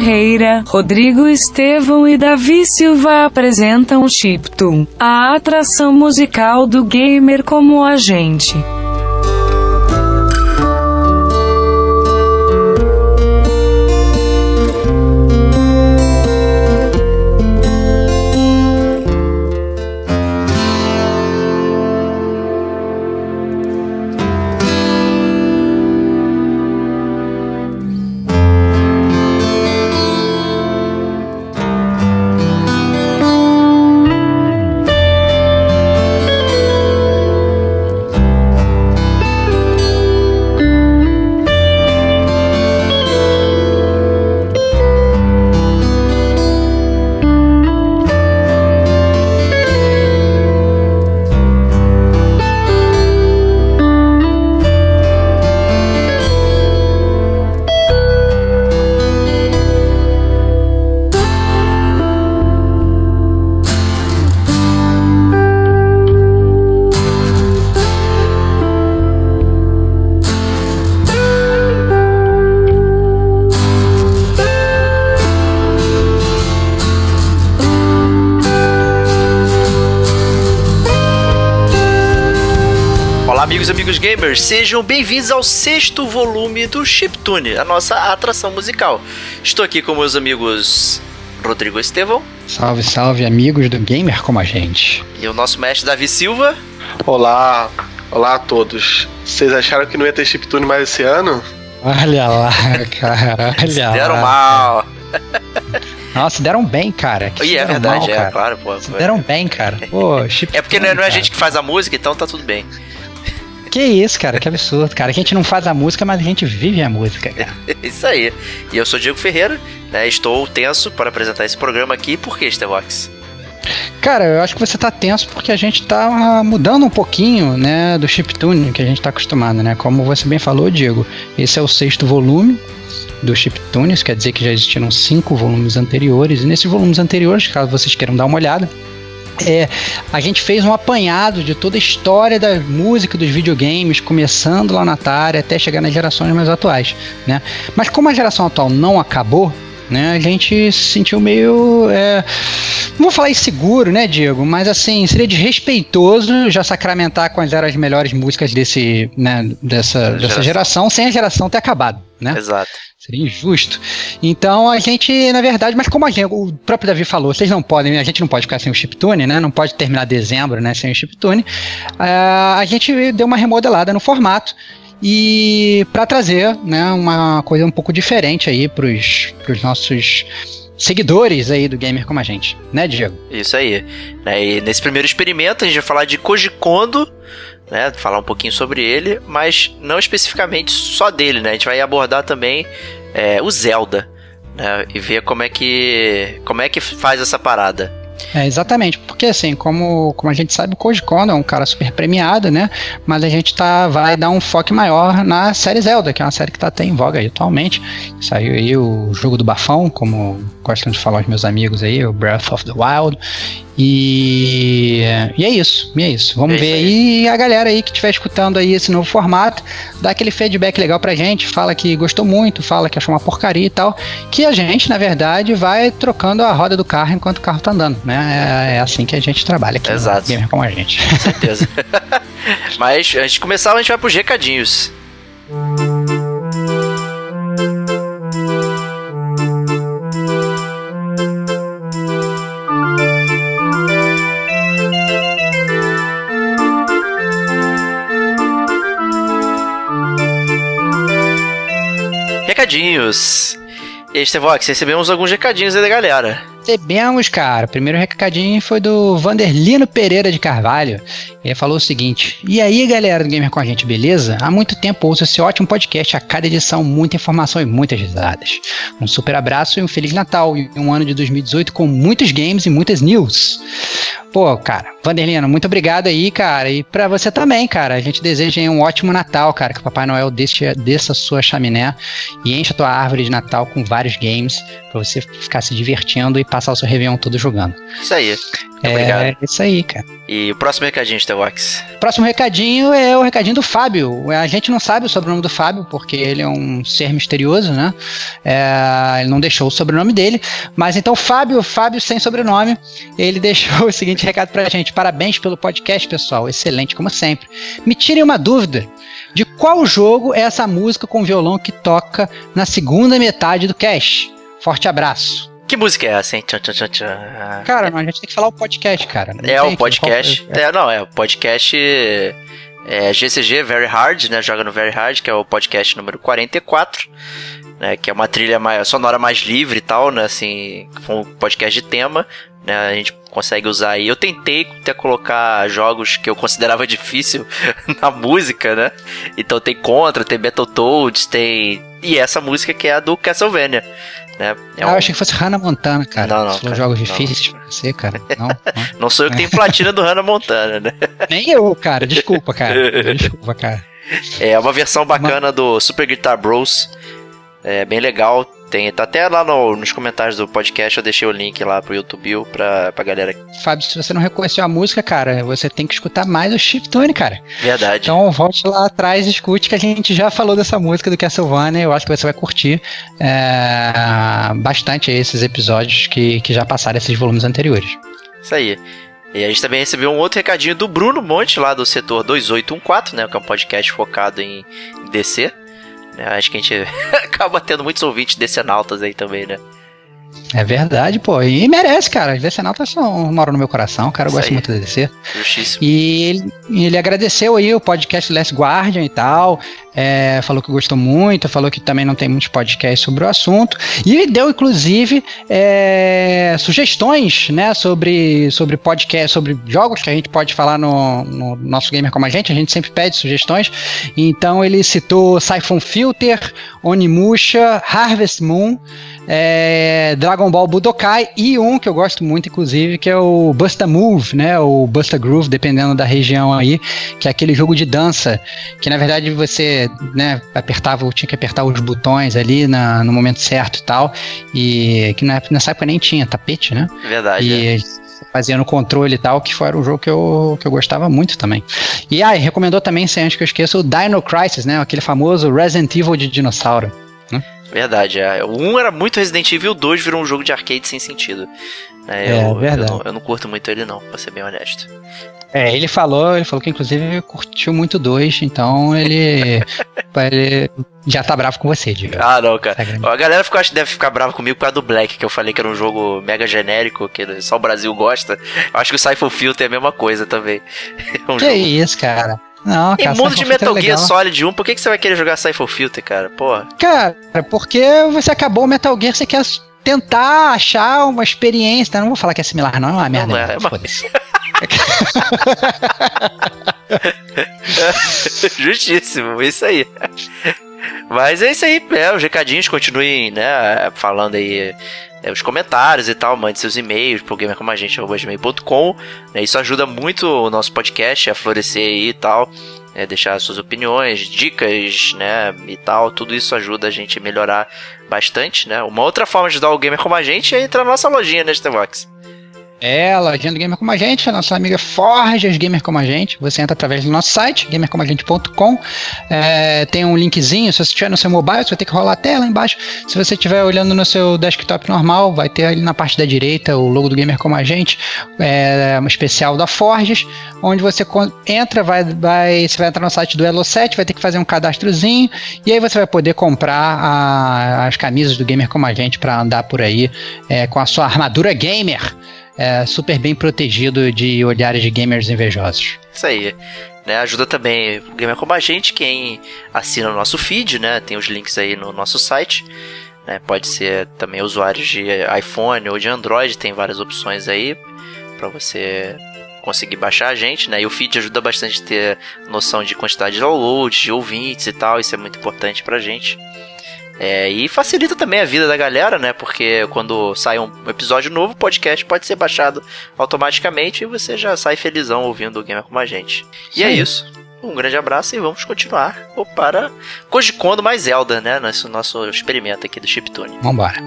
Ferreira, Rodrigo Estevão e Davi Silva apresentam Chiptune, a atração musical do gamer como agente. Amigos gamers, sejam bem-vindos ao sexto volume do Chiptune, a nossa atração musical. Estou aqui com meus amigos Rodrigo Estevão. Salve, salve, amigos do Gamer como a gente. E o nosso mestre Davi Silva. Olá, olá a todos. Vocês acharam que não ia ter Chiptune mais esse ano? Olha lá, cara, olha Se deram lá. mal. Nossa, deram bem, cara. Que e é verdade, mal, é, claro, pô. Se deram bem, cara. Pô, é porque não é, não é a gente que faz a música, então tá tudo bem. Que isso, cara, que absurdo, cara. A gente não faz a música, mas a gente vive a música, cara. isso aí. E eu sou Diego Ferreira, né? Estou tenso para apresentar esse programa aqui. Por que, Stevox? Cara, eu acho que você tá tenso porque a gente tá mudando um pouquinho, né, do chiptune que a gente tá acostumado, né? Como você bem falou, Diego, esse é o sexto volume do chiptunes, quer dizer que já existiram cinco volumes anteriores, e nesses volumes anteriores, caso vocês queiram dar uma olhada, é, a gente fez um apanhado de toda a história da música dos videogames, começando lá na Atari até chegar nas gerações mais atuais, né? Mas como a geração atual não acabou, né? A gente se sentiu meio. É, não vou falar inseguro, né, Diego? Mas assim, seria desrespeitoso já sacramentar quais eram as melhores músicas desse, né, dessa, dessa geração sem a geração ter acabado, né? Exato. Seria injusto. Então a gente, na verdade, mas como gente, o próprio Davi falou, vocês não podem, a gente não pode ficar sem o chiptune, né? Não pode terminar dezembro, né, sem o chiptune. Uh, a gente deu uma remodelada no formato e para trazer, né, uma coisa um pouco diferente aí para os nossos seguidores aí do gamer como a gente, né, Diego? Isso aí. Né, e nesse primeiro experimento a gente vai falar de Koji Kondo, né, falar um pouquinho sobre ele, mas não especificamente só dele, né? A gente vai abordar também é, o Zelda, né, e ver como é que como é que faz essa parada. É, exatamente, porque assim, como, como a gente sabe, o Koji Kondo é um cara super premiado, né? Mas a gente tá, vai dar um foco maior na série Zelda, que é uma série que tá até em voga atualmente. Saiu aí o jogo do bafão, como gostam de falar os meus amigos aí, o Breath of the Wild. E, e é isso, e é isso. Vamos é ver aí. aí a galera aí que estiver escutando aí esse novo formato, dá aquele feedback legal pra gente, fala que gostou muito, fala que achou uma porcaria e tal, que a gente, na verdade, vai trocando a roda do carro enquanto o carro tá andando, né? É, é assim que a gente trabalha aqui Exato. Gamer com a gente. Com certeza. Mas antes de começar, a gente vai pros recadinhos. Recadinhos. E aí, Stevox, recebemos alguns recadinhos aí da galera. Recebemos, cara. O primeiro recadinho foi do Vanderlino Pereira de Carvalho. Ele falou o seguinte: E aí, galera do Gamer com a gente, beleza? Há muito tempo ouço esse ótimo podcast, a cada edição, muita informação e muitas risadas. Um super abraço e um Feliz Natal e um ano de 2018 com muitos games e muitas news. Pô, cara, Vanderlino, muito obrigado aí, cara. E pra você também, cara. A gente deseja um ótimo Natal, cara. Que o Papai Noel desça, desça sua chaminé e encha a tua árvore de Natal com vários games pra você ficar se divertindo e passar o seu Réveillon todo jogando. Isso aí. É obrigado. isso aí, cara. E o próximo recadinho, Stevox. Próximo recadinho é o recadinho do Fábio. A gente não sabe o sobrenome do Fábio, porque ele é um ser misterioso, né? É, ele não deixou o sobrenome dele. Mas então, Fábio, Fábio sem sobrenome, ele deixou o seguinte recado pra gente. Parabéns pelo podcast, pessoal. Excelente, como sempre. Me tirem uma dúvida. De qual jogo é essa música com violão que toca na segunda metade do cast? Forte abraço. Que música é essa, hein? Tchan, tchan, tchan, tchan. Cara, mas a gente tem que falar o podcast, cara. Não É o podcast. É, não, é o podcast. É, GCG Very Hard, né? Joga no Very Hard, que é o podcast número 44. Né, que é uma trilha mais, sonora mais livre e tal, né? Assim, foi um podcast de tema. Né, a gente consegue usar aí. Eu tentei até colocar jogos que eu considerava difícil na música, né? Então tem Contra, tem Battletoads, tem. E essa música que é a do Castlevania. Né? É Ah, um- eu achei que fosse Hannah Montana, cara. Não, não, Você cara, jogos não. difíceis pra você, cara. Não, não. Não sou eu que tenho platina do Hannah Montana, né? Nem eu, cara. Desculpa, cara. Desculpa, cara. É uma versão bacana do Super Guitar Bros. É bem legal. Tem, tá até lá no- nos comentários do podcast, eu deixei o link lá pro YouTube pra, pra galera. Fábio, se você não reconheceu a música, cara, você tem que escutar mais o Chiptune, cara. Verdade. Então volte lá atrás e escute que a gente já falou dessa música do Castlevania. Eu acho que você vai curtir é, bastante esses episódios que, que já passaram esses volumes anteriores. Isso aí. E a gente também recebeu um outro recadinho do Bruno Monte, lá do setor 2814, né? Que é um podcast focado em, em DC. Acho que a gente acaba tendo muitos ouvintes decenautas aí também, né? É verdade, pô. E merece, cara. Os Decenautas são, moram no meu coração, cara. Eu Isso gosto aí. muito da DC. Justíssimo. E ele, ele agradeceu aí o podcast Last Guardian e tal. é, falou que gostou muito, falou que também não tem muitos podcasts sobre o assunto. E deu, inclusive, é, sugestões né, sobre, sobre podcast, sobre jogos que a gente pode falar no, no nosso Gamer Como a Gente. A gente sempre pede sugestões. Então ele citou Siphon Filter, Onimusha, Harvest Moon. É, Dragon Ball Budokai e um que eu gosto muito, inclusive, que é o Busta Move, né? O Busta Groove, dependendo da região aí, que é aquele jogo de dança que na verdade você, né, apertava, tinha que apertar os botões ali na, no momento certo e tal, e que na nessa época nem tinha tapete, né? Verdade. é. E fazia no controle e tal, que foi um jogo que eu, que eu gostava muito também. E ah, e recomendou também, sem antes que eu esqueça, o Dino Crisis, né? Aquele famoso Resident Evil de dinossauro. Verdade, é. O 1 era muito Resident Evil, o 2 virou um jogo de arcade sem sentido. É, É, eu, verdade. Eu não, eu não curto muito ele não, pra ser bem honesto. É, ele falou, ele falou que inclusive curtiu muito dois, então ele, ele já tá bravo com você, Diego. Ah, não, cara. Tá. A galera ficou, acho que deve ficar brava comigo por causa do Black, que eu falei que era um jogo mega genérico, que só o Brasil gosta. Eu acho que o Siphon Filter é a mesma coisa também. É um que jogo... isso, cara? Não, cara, mundo de Filter Metal é Gear legal. Solid 1, por que, que você vai querer jogar Siphon Filter, cara? Porra. Cara, porque você acabou o Metal Gear, você quer tentar achar uma experiência. né? Não vou falar que é similar, não, é uma merda. Não é, não, é uma- foda-se. Justíssimo, isso aí. Mas é isso aí, é, os recadinhos continuem, né, falando aí é, os comentários e tal, mande seus e-mails pro gamercomagente.com, né, isso ajuda muito o nosso podcast a florescer aí e tal, é, deixar suas opiniões, dicas, né, e tal, tudo isso ajuda a gente a melhorar bastante, né. Uma outra forma de ajudar o Gamer Como a Gente é entrar na nossa lojinha, né, Stevox? A lojinha do Gamer Como a Gente, a nossa amiga Forjas Gamer Como a Gente. Você entra através do nosso site, gamercomagente.com. É, tem um linkzinho, se você estiver no seu mobile, você vai ter que rolar a tela embaixo. Se você estiver olhando no seu desktop normal, vai ter ali na parte da direita o logo do Gamer Como a Gente, é, um especial da Forjas, onde você entra, vai, vai, você vai entrar no site do Elo7, vai ter que fazer um cadastrozinho, e aí você vai poder comprar a- as camisas do Gamer Como a Gente para andar por aí é, com a sua armadura gamer é, super bem protegido de olhares de gamers invejosos. Isso aí. Né, ajuda também o Gamer Como a Gente, quem assina o nosso feed, né? Tem os links aí no nosso site. Né? Pode ser também usuários de iPhone ou de Android, tem várias opções aí para você conseguir baixar a gente, né? E o feed ajuda bastante a ter noção de quantidade de downloads, de ouvintes e tal, isso é muito importante pra gente. É, e facilita também a vida da galera, né? Porque quando sai um episódio novo, o podcast pode ser baixado automaticamente e você já sai felizão ouvindo o Gamer como a gente. E é Sim. é isso. Um grande abraço e vamos continuar para Koji Kondo mais Zelda, né? Nosso, nosso experimento aqui do Chiptune. Vambora.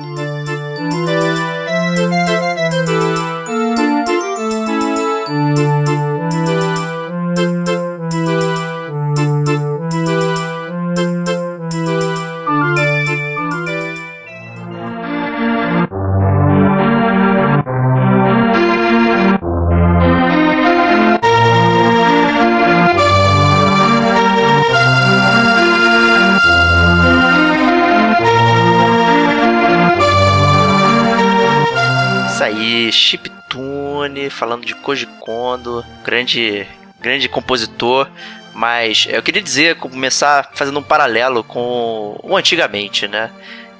Falando de Koji Kondo, grande, grande compositor. Mas eu queria dizer, começar fazendo um paralelo com o antigamente, né?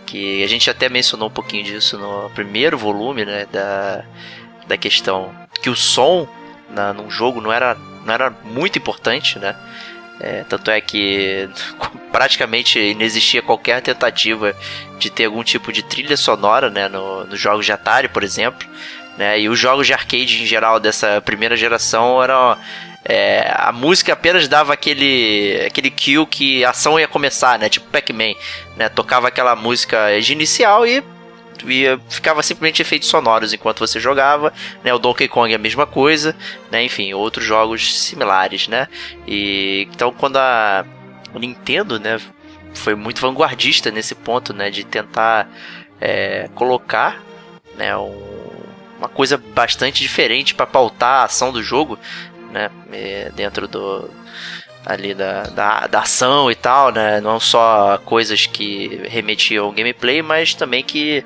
Que a gente até mencionou um pouquinho disso no primeiro volume, né? Da, da questão que o som na, num jogo não era, não era muito importante, né? É, tanto é que praticamente inexistia qualquer tentativa de ter algum tipo de trilha sonora né, no, nos jogos de Atari, por exemplo. Né? E os jogos de arcade em geral dessa primeira geração eram. É, a música apenas dava aquele aquele cue que a ação ia começar, né? Tipo Pac-Man, né? Tocava aquela música de inicial e, e ficava simplesmente efeitos sonoros enquanto você jogava, né? O Donkey Kong é a mesma coisa, né? Enfim, outros jogos similares, né? E então quando a Nintendo, né, foi muito vanguardista nesse ponto, né, de tentar é, colocar, né, um uma coisa bastante diferente para pautar a ação do jogo, né? É, dentro do ali da, da, da, ação e tal, né? Não só coisas que remetiam ao gameplay, mas também que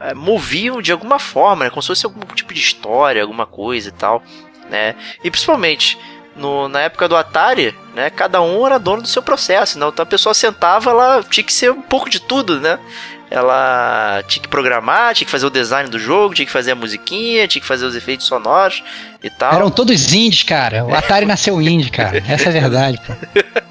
é, moviam de alguma forma, né? Como se fosse algum tipo de história, alguma coisa e tal, né? E principalmente no, na época do Atari, né? Cada um era dono do seu processo, né? Então a pessoa sentava, ela tinha que ser um pouco de tudo, né? Ela tinha que programar, tinha que fazer o design do jogo, tinha que fazer a musiquinha, tinha que fazer os efeitos sonoros e tal. Eram todos indies, cara. O Atari nasceu indie, cara. Essa é a verdade, pô.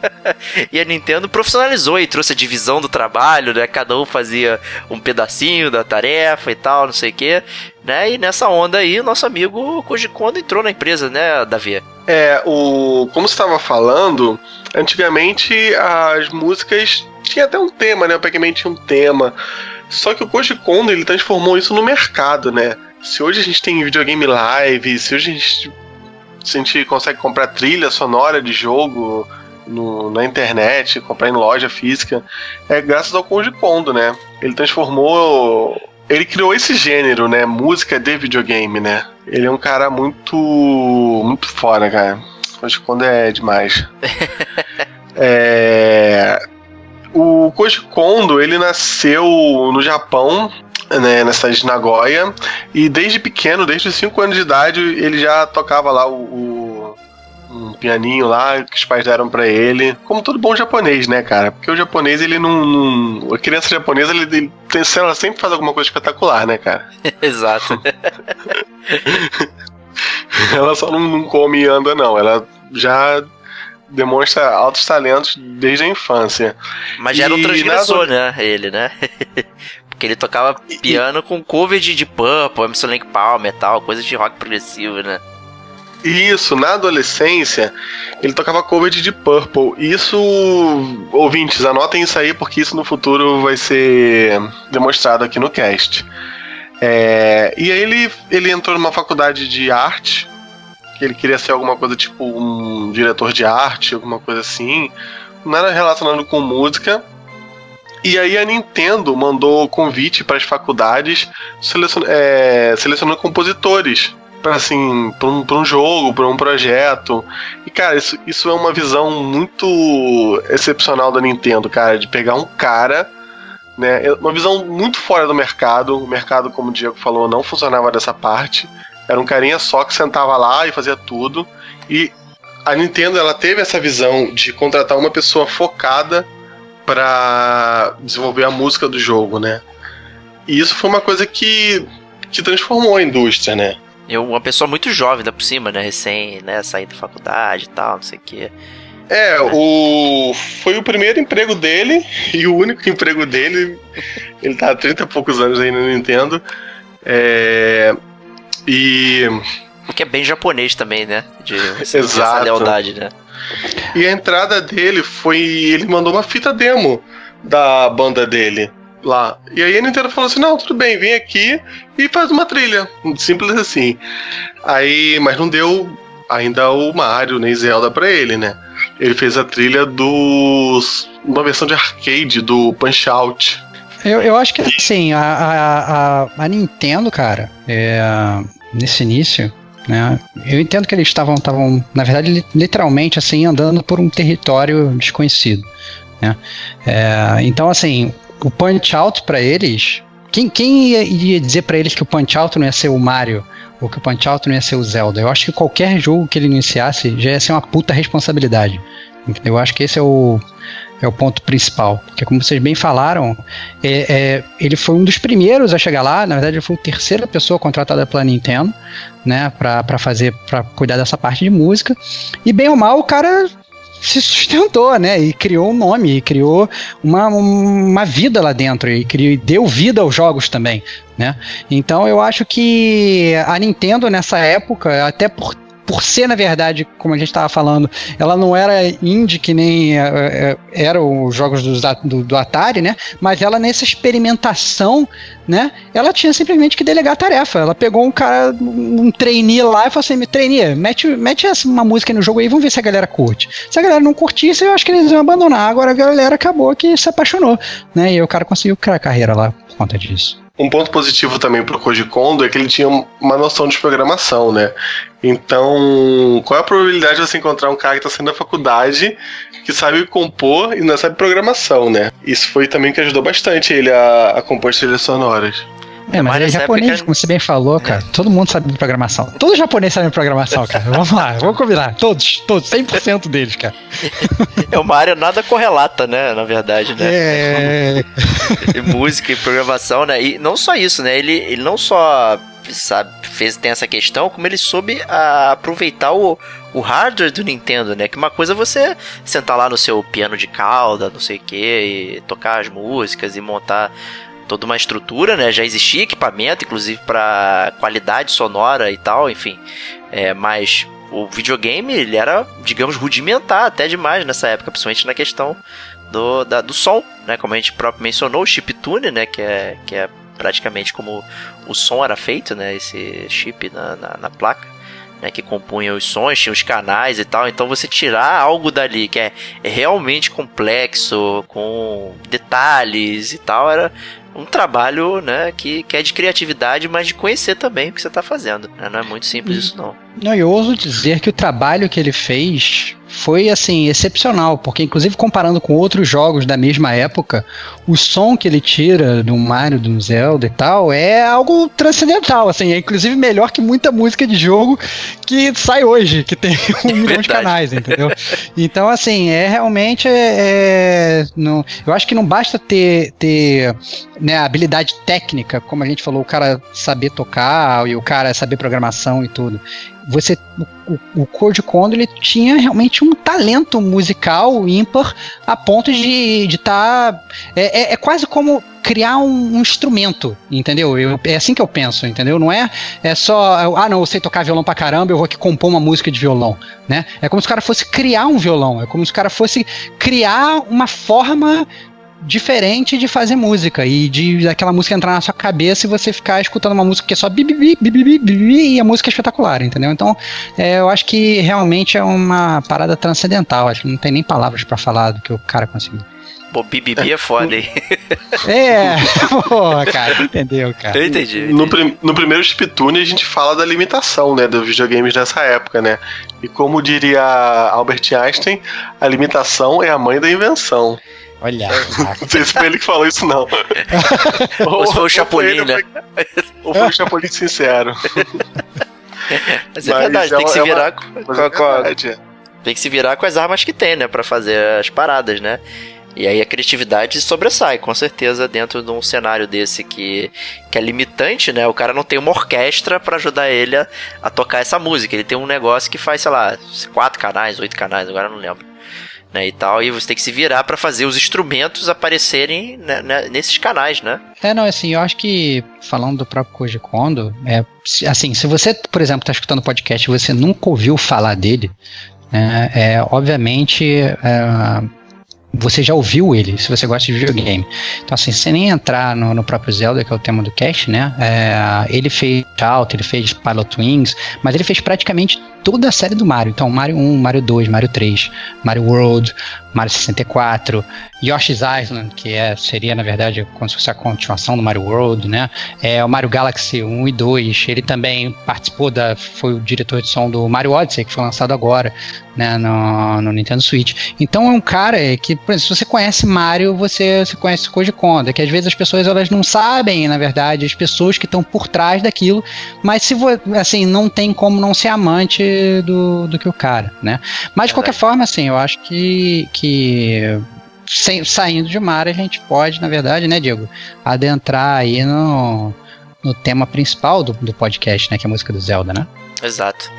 e a Nintendo profissionalizou e trouxe a divisão do trabalho, né? Cada um fazia um pedacinho da tarefa e tal, não sei o quê. Né? E nessa onda aí, o nosso amigo Koji Kondo entrou na empresa, né, Davi? É, o como você estava falando, antigamente as músicas tinha até um tema, né? O Pac-Man tinha um tema. Só que o Koji Kondo, ele transformou isso no mercado, né? Se hoje a gente tem videogame live, se hoje a gente, se a gente consegue comprar trilha sonora de jogo no, na internet, comprar em loja física, é graças ao Koji Kondo, né? Ele transformou ele criou esse gênero, né? Música de videogame, né? Ele é um cara muito. muito fora, cara. Que quando é demais. é, o Koji Kondo, ele nasceu no Japão, né, na cidade de Nagoya, e desde pequeno, desde os 5 anos de idade, ele já tocava lá o, o um pianinho lá que os pais deram para ele, como todo bom japonês, né, cara? Porque o japonês, ele não. não a criança japonesa, ele, ele ela sempre faz alguma coisa espetacular, né, cara? Exato. ela só não, não come e anda, não. Ela já demonstra altos talentos desde a infância. Mas já era um transgressor, né? Ele, né? Porque ele tocava piano e... com cover de, de Purple, Emerson Lake Palmer e tal, coisa de rock progressivo, né? Isso, na adolescência, ele tocava cover de Deep Purple. Isso, ouvintes, anotem isso aí, porque isso no futuro vai ser demonstrado aqui no cast. É, e aí ele, ele entrou numa faculdade de arte que ele queria ser alguma coisa tipo um diretor de arte, alguma coisa assim. Era relacionado com música. E aí a Nintendo mandou convite para as faculdades selecion é, selecionando compositores para assim, para um, um jogo, para um projeto. E cara, isso, isso é uma visão muito excepcional da Nintendo, cara, de pegar um cara né, uma visão muito fora do mercado. O mercado, como o Diego falou, não funcionava dessa parte. Era um carinha só que sentava lá e fazia tudo. E a Nintendo ela teve essa visão de contratar uma pessoa focada para desenvolver a música do jogo, né? E isso foi uma coisa que, que transformou a indústria, né? Eu, uma pessoa muito jovem, da por cima, né? Recém, né? Sair da faculdade e tal, não sei o quê. É, o. Foi o primeiro emprego dele e o único emprego dele. Ele tá há 30 e poucos anos aí no Nintendo. É. E. O que é bem japonês também, né? De ter essa lealdade, né? E a entrada dele foi. Ele mandou uma fita demo da banda dele lá. E aí a Nintendo falou assim: não, tudo bem, vem aqui e faz uma trilha. Simples assim. Aí, mas não deu ainda o Mario nem Zelda pra ele, né? Ele fez a trilha dos. uma versão de arcade do Punch Out. Eu, eu acho que assim, a, a, a, a Nintendo, cara, é, nesse início, né? Eu entendo que eles estavam, estavam, na verdade, li- literalmente assim, andando por um território desconhecido. Né? É, então, assim, o Punch Out pra eles. Quem, quem ia, ia dizer pra eles que o Punch Out não ia ser o Mario? Ou que o Punch Out não ia ser o Zelda? Eu acho que qualquer jogo que ele iniciasse já ia ser uma puta responsabilidade. Eu acho que esse é o, é o ponto principal. Porque, como vocês bem falaram, é, é, ele foi um dos primeiros a chegar lá. Na verdade, ele foi a terceira pessoa contratada pela Nintendo, né, pra fazer, para cuidar dessa parte de música. E bem ou mal, o cara se sustentou, né, e criou um nome, e criou uma, uma vida lá dentro, e criou, e deu vida aos jogos também, né. Então, eu acho que a Nintendo nessa época, até por por ser, na verdade, como a gente estava falando, ela não era indie que nem é, é, eram os jogos do, do, do, Atari, né? Mas ela, nessa experimentação, né? Ela tinha simplesmente que delegar a tarefa. Ela pegou um cara, um trainee lá e falou assim: trainee, mete, mete uma música no jogo aí, vamos ver se a galera curte. Se a galera não curtisse, eu acho que eles iam abandonar. Agora a galera acabou que se apaixonou, né? E o cara conseguiu criar carreira lá por conta disso. Um ponto positivo também pro Koji Kondo é que ele tinha uma noção de programação, né? Então, qual é a probabilidade de você encontrar um cara que está saindo da faculdade que sabe compor e não sabe programação, né? Isso foi também que ajudou bastante ele a, a compor trilhas sonoras. É, mas, mas é japonês, época... como você bem falou, cara. É. Todo mundo sabe de programação. Todo japonês sabe de programação, cara. Vamos lá, vamos combinar. Todos, todos, 100% deles, cara. É, o Mario nada correlata, né? Na verdade, né? É. Música e programação, né? E não só isso, né? Ele, ele não só sabe, fez, tem essa questão, como ele soube a, aproveitar o, o hardware do Nintendo, né? Que uma coisa é você sentar lá no seu piano de cauda, não sei o que, e tocar as músicas e montar toda uma estrutura, né? Já existia equipamento, inclusive para qualidade sonora e tal, enfim. É, mas o videogame ele era, digamos, rudimentar até demais nessa época, principalmente na questão do, da, do som, né? Como a gente próprio mencionou, o chiptune, né? Que é, que é praticamente como o som era feito, né? Esse chip na, na, na placa. Né, que compunha os sons, tinha os canais e tal. Então você tirar algo dali que é, é realmente complexo, com detalhes e tal, era um trabalho, né, que, que é de criatividade, mas de conhecer também o que você está fazendo. Né? Não é muito simples isso, não. Não, eu ouso dizer que o trabalho que ele fez foi, assim, excepcional, porque, inclusive, comparando com outros jogos da mesma época, o som que ele tira do Mario, do Zelda e tal, é algo transcendental, assim, é inclusive melhor que muita música de jogo que sai hoje, que tem um milhão de canais, entendeu? Então, assim, é realmente, é, é, não, eu acho que não basta ter, ter né, habilidade técnica, como a gente falou, o cara saber tocar e o cara saber programação e tudo. Você, o, o Code Kondo ele tinha realmente um talento musical ímpar a ponto de estar. Tá, é, é, é, quase como criar um, um instrumento, entendeu? Eu, é assim que eu penso, entendeu? Não é, é só, ah, não, eu sei tocar violão pra caramba, eu vou aqui compor uma música de violão, né? É como se o cara fosse criar um violão, é como se o cara fosse criar uma forma diferente de fazer música e de aquela música entrar na sua cabeça e você ficar escutando uma música que é só bi, bi, bi, bi, e a música é espetacular, entendeu? Então, é, eu acho que realmente é uma parada transcendental, acho que não tem nem palavras para falar do que o cara conseguiu. Pô, BBB é foda, hein? É, pô, cara, entendeu, cara. Eu entendi. entendi. No, prim no primeiro Chiptune a gente fala da limitação, né, dos videogames dessa época, né? E como diria Albert Einstein, a limitação é a mãe da invenção. Olha. Não sei se foi ele que falou isso, não. ou, foi o Chapolin, né? Ou foi o Chapolin sincero. Mas é Mas verdade, é tem que se virar com, com, com a, Tem que se virar com as armas que tem, né? Pra fazer as paradas, né? E aí a criatividade sobressai, com certeza, dentro de um cenário desse que, que é limitante, né? O cara não tem uma orquestra para ajudar ele a, a, tocar essa música. Ele tem um negócio que faz, sei lá, quatro canais, oito canais, agora eu não lembro. Né, e tal, e você tem que se virar para fazer os instrumentos aparecerem né, né, nesses canais, né? É, não, assim, eu acho que falando do próprio Koji Kondo, é, assim, se você, por exemplo, está escutando o podcast e você nunca ouviu falar dele, é, é obviamente é, você já ouviu ele, se você gosta de videogame. Então, assim, sem nem entrar no, no próprio Zelda, que é o tema do cast, né? É, ele fez Out, ele fez Pilot Wings, mas ele fez praticamente toda a série do Mario. Então, Mario 1, Mario 2, Mario 3, Mario World, Mario 64, Yoshi's Island, que é, seria, na verdade, como se fosse a continuação do Mario World, né? É, o Mario Galaxy 1 e 2. Ele também participou da. foi o diretor de som do Mario Odyssey, que foi lançado agora, né, no, no Nintendo Switch. Então é um cara que, por exemplo, se você conhece Mario, você, você conhece Koji Kondo, que às vezes as pessoas elas não sabem, na verdade, as pessoas que estão por trás daquilo, mas se assim, não tem como não ser amante do, do que o cara, né? Mas de qualquer forma, assim, eu acho que, que sem, saindo de Mario a gente pode, na verdade, né, Diego, adentrar aí no, no tema principal do, do podcast, né, que é a música do Zelda, né? Exato.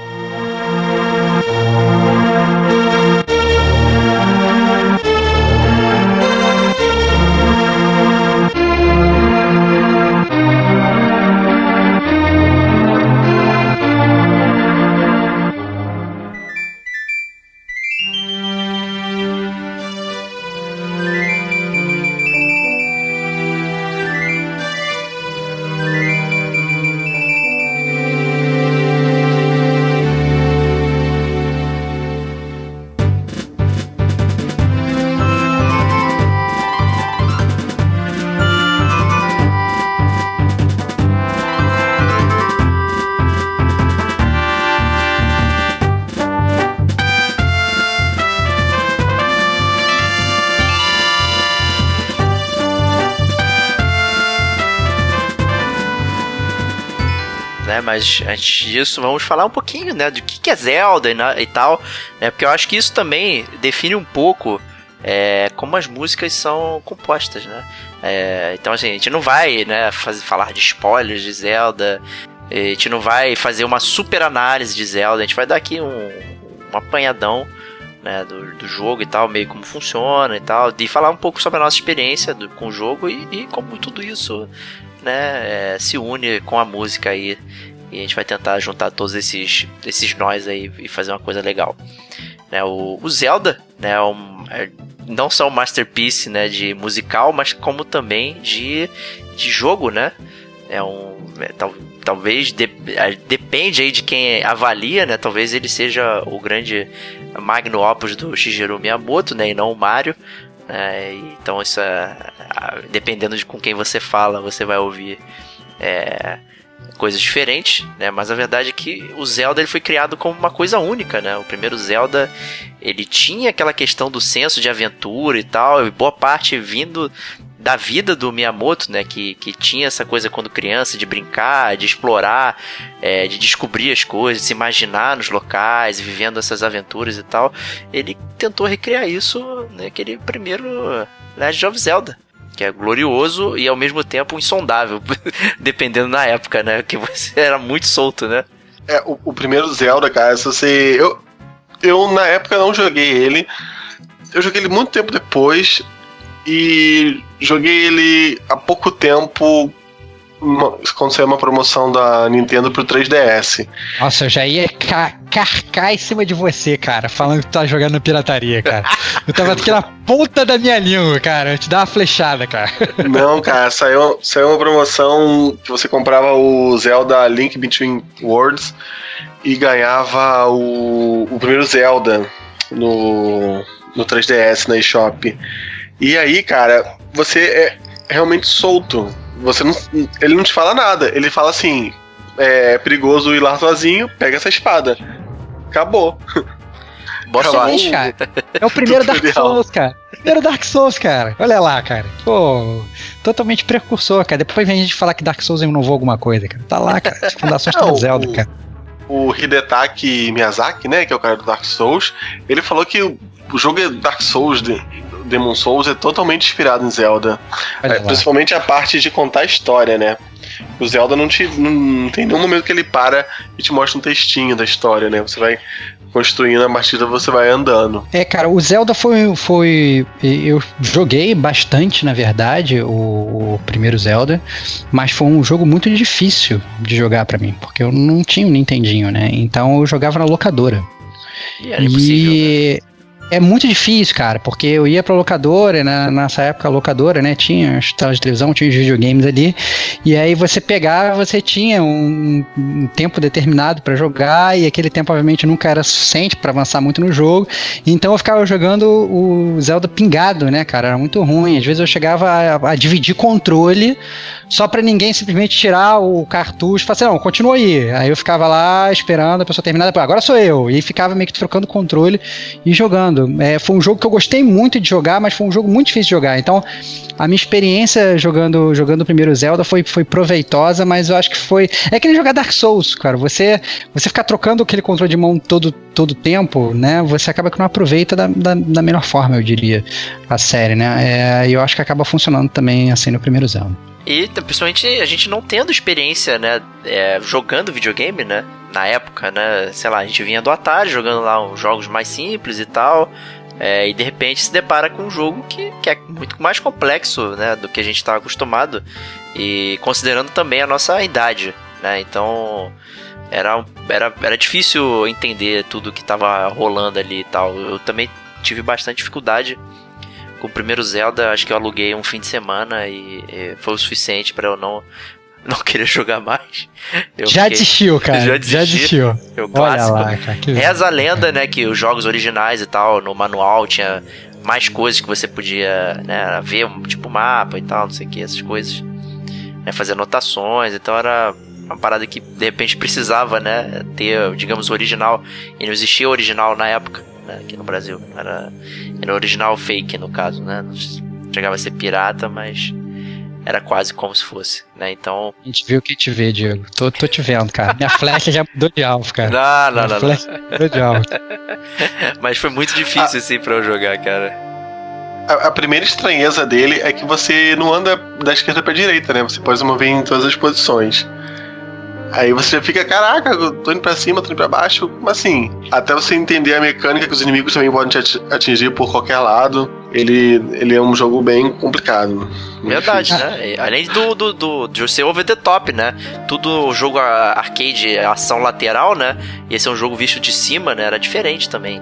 Mas antes disso, vamos falar um pouquinho, né, do que é Zelda e, tal, né, porque eu acho que isso também define um pouco é, como as músicas são compostas, né. É, então, assim, a gente não vai, né, fazer, falar de spoilers de Zelda, a gente não vai fazer uma super análise de Zelda, a gente vai dar aqui um, um apanhadão né, do, do, jogo e tal, meio como funciona e tal, e falar um pouco sobre a nossa experiência do, com o jogo e, e como tudo isso né, é, se une com a música aí e a gente vai tentar juntar todos esses, esses nós aí e fazer uma coisa legal. Né, o, o Zelda, né, é um, é, não só um masterpiece né, de musical, mas como também de, de jogo, né? É um. É, tal, talvez de, é, depende aí de quem avalia, né? Talvez ele seja o grande magno opus do Shigeru Miyamoto, né? E não o Mario. Né, então isso dependendo de com quem você fala, você vai ouvir é, coisas diferentes, né? Mas a verdade é que o Zelda ele foi criado como uma coisa única, né? O primeiro Zelda ele tinha aquela questão do senso de aventura e tal, e boa parte vindo da vida do Miyamoto, né? Que, que tinha essa coisa quando criança de brincar, de explorar, é, de descobrir as coisas, de se imaginar nos locais, vivendo essas aventuras e tal. Ele tentou recriar isso naquele primeiro Legend of Zelda que é glorioso e ao mesmo tempo insondável, dependendo da época, né? Que você era muito solto, né? É, o, o primeiro Zelda, cara, se você. Eu, eu na época não joguei ele. Eu joguei ele muito tempo depois. E joguei ele há pouco tempo quando saiu uma promoção da Nintendo pro 3DS. Nossa, eu já ia ca carcar em cima de você, cara, falando que tu tá jogando pirataria, cara. eu tava aqui na ponta da minha língua, cara. Eu te dava uma flechada, cara. Não, cara, saiu, saiu uma promoção que você comprava o Zelda Link Between Worlds e ganhava o, o primeiro Zelda no, no 3DS na eShop. E aí, cara, você é realmente solto você não, ele não te fala nada. Ele fala assim: é perigoso ir lá sozinho, pega essa espada. Acabou. Bossa cara. É o primeiro Dark Souls, cara. Primeiro Dark Souls, cara. Olha lá, cara. Pô, totalmente precursor, cara. Depois vem a gente falar que Dark Souls inovou alguma coisa, cara. Tá lá, cara. As fundações estão no Zelda, cara. O Hidetaki Miyazaki, né, que é o cara do Dark Souls, ele falou que o jogo é Dark Souls de, Demon Souls é totalmente inspirado em Zelda. É, principalmente a parte de contar a história, né? O Zelda não, te, não, não tem nenhum momento que ele para e te mostra um textinho da história, né? Você vai construindo a partida, você vai andando. É, cara, o Zelda foi. foi eu joguei bastante, na verdade, o, o primeiro Zelda, mas foi um jogo muito difícil de jogar para mim, porque eu não tinha um Nintendinho, né? Então eu jogava na locadora. E era impossível. E... Né? É muito difícil, cara, porque eu ia pra locadora, né, nessa época a locadora, né, tinha as telas de televisão, tinha os videogames ali, e aí você pegava, você tinha um, um tempo determinado para jogar, e aquele tempo obviamente nunca era suficiente para avançar muito no jogo, então eu ficava jogando o Zelda pingado, né, cara, era muito ruim, às vezes eu chegava a, a dividir controle só para ninguém simplesmente tirar o cartucho e falar assim, não, continua aí, aí eu ficava lá esperando a pessoa terminar, agora sou eu, e ficava meio que trocando controle e jogando. É, foi um jogo que eu gostei muito de jogar, mas foi um jogo muito difícil de jogar. Então, a minha experiência jogando jogando o primeiro Zelda foi, foi proveitosa, mas eu acho que foi. É que nem jogar Dark Souls, cara. Você, você ficar trocando aquele controle de mão todo todo tempo, né? Você acaba que não aproveita da, da, da melhor forma, eu diria, a série, né? É, e eu acho que acaba funcionando também assim no primeiro Zelda. E principalmente a gente não tendo experiência, né, é, jogando videogame, né, na época, né, sei lá, a gente vinha do Atari jogando lá uns jogos mais simples e tal, é, e de repente se depara com um jogo que, que é muito mais complexo, né, do que a gente estava acostumado, e considerando também a nossa idade, né, então era, era, era difícil entender tudo que estava rolando ali e tal. Eu também tive bastante dificuldade o primeiro Zelda, acho que eu aluguei um fim de semana e, e foi o suficiente para eu não não querer jogar mais. Eu já fiquei... desistiu, cara. Já, desisti. já desistiu. Eu clássico. Lá, cara, que... Reza a lenda, né, que os jogos originais e tal, no manual tinha mais coisas que você podia, né, ver, tipo mapa e tal, não sei o que, essas coisas. Né, fazer anotações, então era uma parada que de repente precisava, né, ter, digamos, o original. E não existia original na época né, aqui no Brasil. Era, era original fake, no caso, né? Não chegava a ser pirata, mas era quase como se fosse, né? Então. A gente viu que te vê, Diego. Tô, tô te vendo, cara. Minha flecha já mudou de alvo, cara. Não, não, Minha não. Flecha não. mudou de alvo. Mas foi muito difícil, ah. assim, pra eu jogar, cara. A, a, primeira estranheza dele é que você não anda da esquerda pra direita, né? Você pode mover em todas as posições. Aí você fica, caraca, eu tô indo pra cima, tô indo pra baixo, como assim? Até você entender a mecânica que os inimigos também podem te atingir por qualquer lado. Ele, ele é um jogo bem complicado. Verdade, né? Além do, do, do, de ser over the top, né? Tudo jogo arcade, ação lateral, né? E esse é um jogo visto de cima, né? Era diferente também.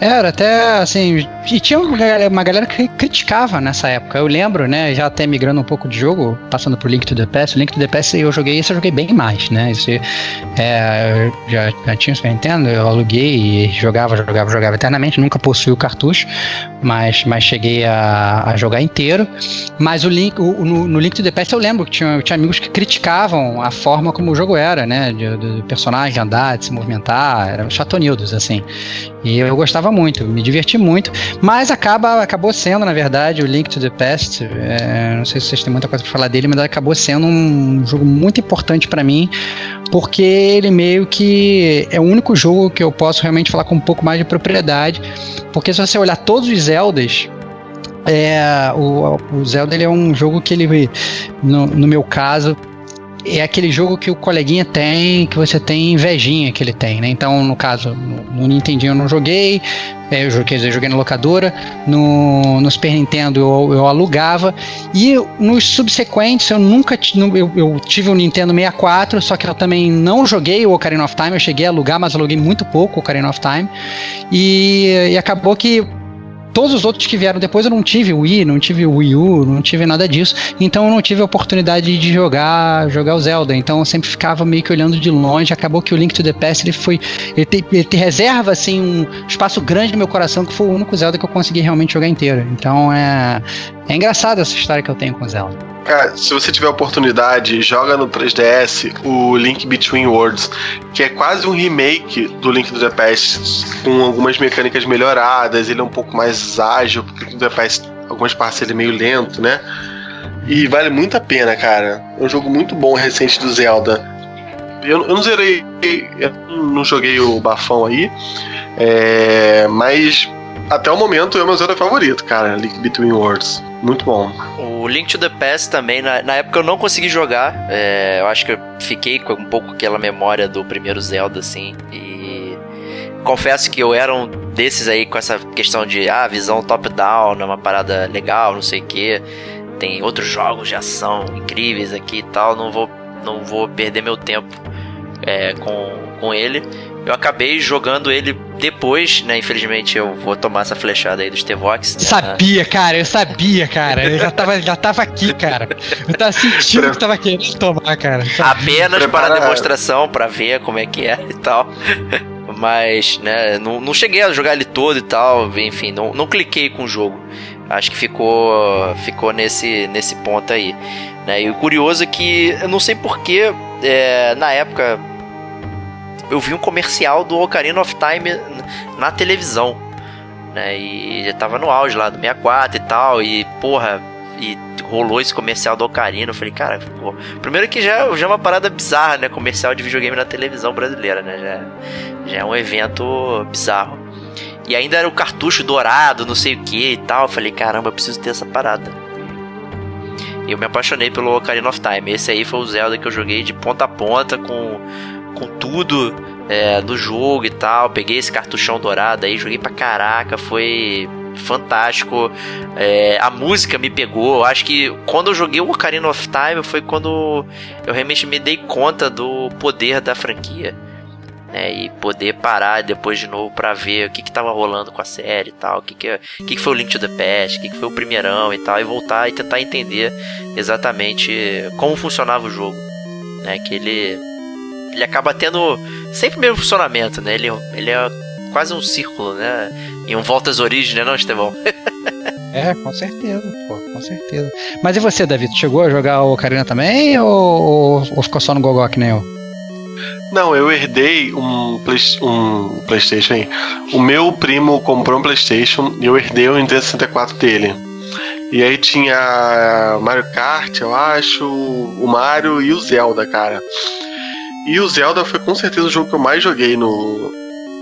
Era até assim. E tinha uma galera, uma galera que criticava nessa época. Eu lembro, né? Já até migrando um pouco de jogo, passando por Link to the Past. Link to the Past eu joguei esse, eu joguei bem mais, né? Esse, é, já, já tinha o Super Nintendo, eu aluguei e jogava, jogava, jogava eternamente. Nunca possui o cartucho, mas, mas cheguei a, a jogar inteiro. Mas o Link, o, no, no, Link to the Past eu lembro que tinha, tinha amigos que criticavam a forma como o jogo era, né? Do, personagem andar, de se movimentar. Eram chatonildos, assim. E eu gostava muito, me diverti muito, mas acaba, acabou sendo, na verdade, o Link to the Past. É, não sei se vocês têm muita coisa para falar dele, mas acabou sendo um jogo muito importante para mim, porque ele meio que é o único jogo que eu posso realmente falar com um pouco mais de propriedade. Porque se você olhar todos os Zeldas, é, o, o Zelda ele é um jogo que ele, no, no meu caso, é aquele jogo que o coleguinha tem, que você tem invejinha que ele tem, né? Então, no caso, no, Nintendinho eu não joguei, é, eu joguei, eu joguei na locadora, no, no Super Nintendo eu, eu alugava, e nos subsequentes eu nunca eu, eu tive o Nintendo 64, só que eu também não joguei o Ocarina of Time, eu cheguei a alugar, mas aluguei muito pouco o Ocarina of Time, e, e acabou que todos os outros que vieram depois eu não tive Wii, não tive Wii U, não tive nada disso. Então eu não tive a oportunidade de jogar jogar o Zelda. Então eu sempre ficava meio que olhando de longe. Acabou que o Link to the Past ele foi. Ele te, ele te reserva assim um espaço grande no meu coração que foi o único Zelda que eu consegui realmente jogar inteiro. Então é. É engraçado essa história que eu tenho com o Zelda. Cara, se você tiver oportunidade, joga no 3DS o Link Between Worlds, que é quase um remake do Link do The Past, com algumas mecânicas melhoradas, ele é um pouco mais ágil, porque o The Past, algumas partes ele é meio lento, né? E vale muito a pena, cara. É um jogo muito bom recente do Zelda. Eu, eu não zerei, eu não joguei o bafão aí, é, mas até o momento é o meu Zelda favorito, cara. Link Between Worlds. Muito bom. O Link to the Past também, na, na época eu não consegui jogar. É, eu acho que eu fiquei com um pouco aquela memória do primeiro Zelda, assim. E confesso que eu era um desses aí com essa questão de ah, visão top-down, é uma parada legal, não sei o que. Tem outros jogos de ação incríveis aqui e tal. Não vou, não vou perder meu tempo é, com, com ele. Eu acabei jogando ele depois, né? Infelizmente eu vou tomar essa flechada aí dos T-Vox. Né? Sabia, cara, eu sabia, cara. Eu já tava, já tava aqui, cara. Eu tava sentindo que tava querendo tomar, cara. Apenas Prepara... para demonstração, para ver como é que é e tal. Mas, né, não, não cheguei a jogar ele todo e tal. Enfim, não, não cliquei com o jogo. Acho que ficou, ficou nesse, nesse ponto aí. Né? E o curioso é que eu não sei porquê, é, na época eu vi um comercial do Ocarina of Time na televisão. Né? E já tava no auge lá do 64 e tal. E, porra, e rolou esse comercial do Ocarina. Eu falei, cara, pô, primeiro que já, já é uma parada bizarra, né? Comercial de videogame na televisão brasileira, né? Já, já é um evento bizarro. E ainda era o cartucho dourado, não sei o que e tal. Eu falei, caramba, eu preciso ter essa parada. E eu me apaixonei pelo Ocarina of Time. Esse aí foi o Zelda que eu joguei de ponta a ponta com com tudo é, do jogo e tal. Peguei esse cartuchão dourado aí, joguei pra caraca, foi fantástico. É, a música me pegou. Acho que quando eu joguei o Ocarina of Time foi quando eu realmente me dei conta do poder da franquia. Né, e poder parar depois de novo para ver o que, que tava rolando com a série e tal, o que, que, que, que foi o Link to the Past, o que, que foi o primeirão e tal, e voltar e tentar entender exatamente como funcionava o jogo. Né, que ele ele acaba tendo sempre o mesmo funcionamento, né? Ele, ele é quase um círculo, né? E um volta às origens, né, não, Estevão? é, com certeza, pô, com certeza. Mas e você, David? Chegou a jogar o Ocarina também ou, ou, ficou só no Gogó que nem eu? Não, eu herdei um, play, um PlayStation aí. O meu primo comprou um PlayStation e eu herdei o Nintendo 64 dele. E aí tinha Mario Kart, eu acho, o Mario e o Zelda, cara. E o Zelda foi com certeza o jogo que eu mais joguei no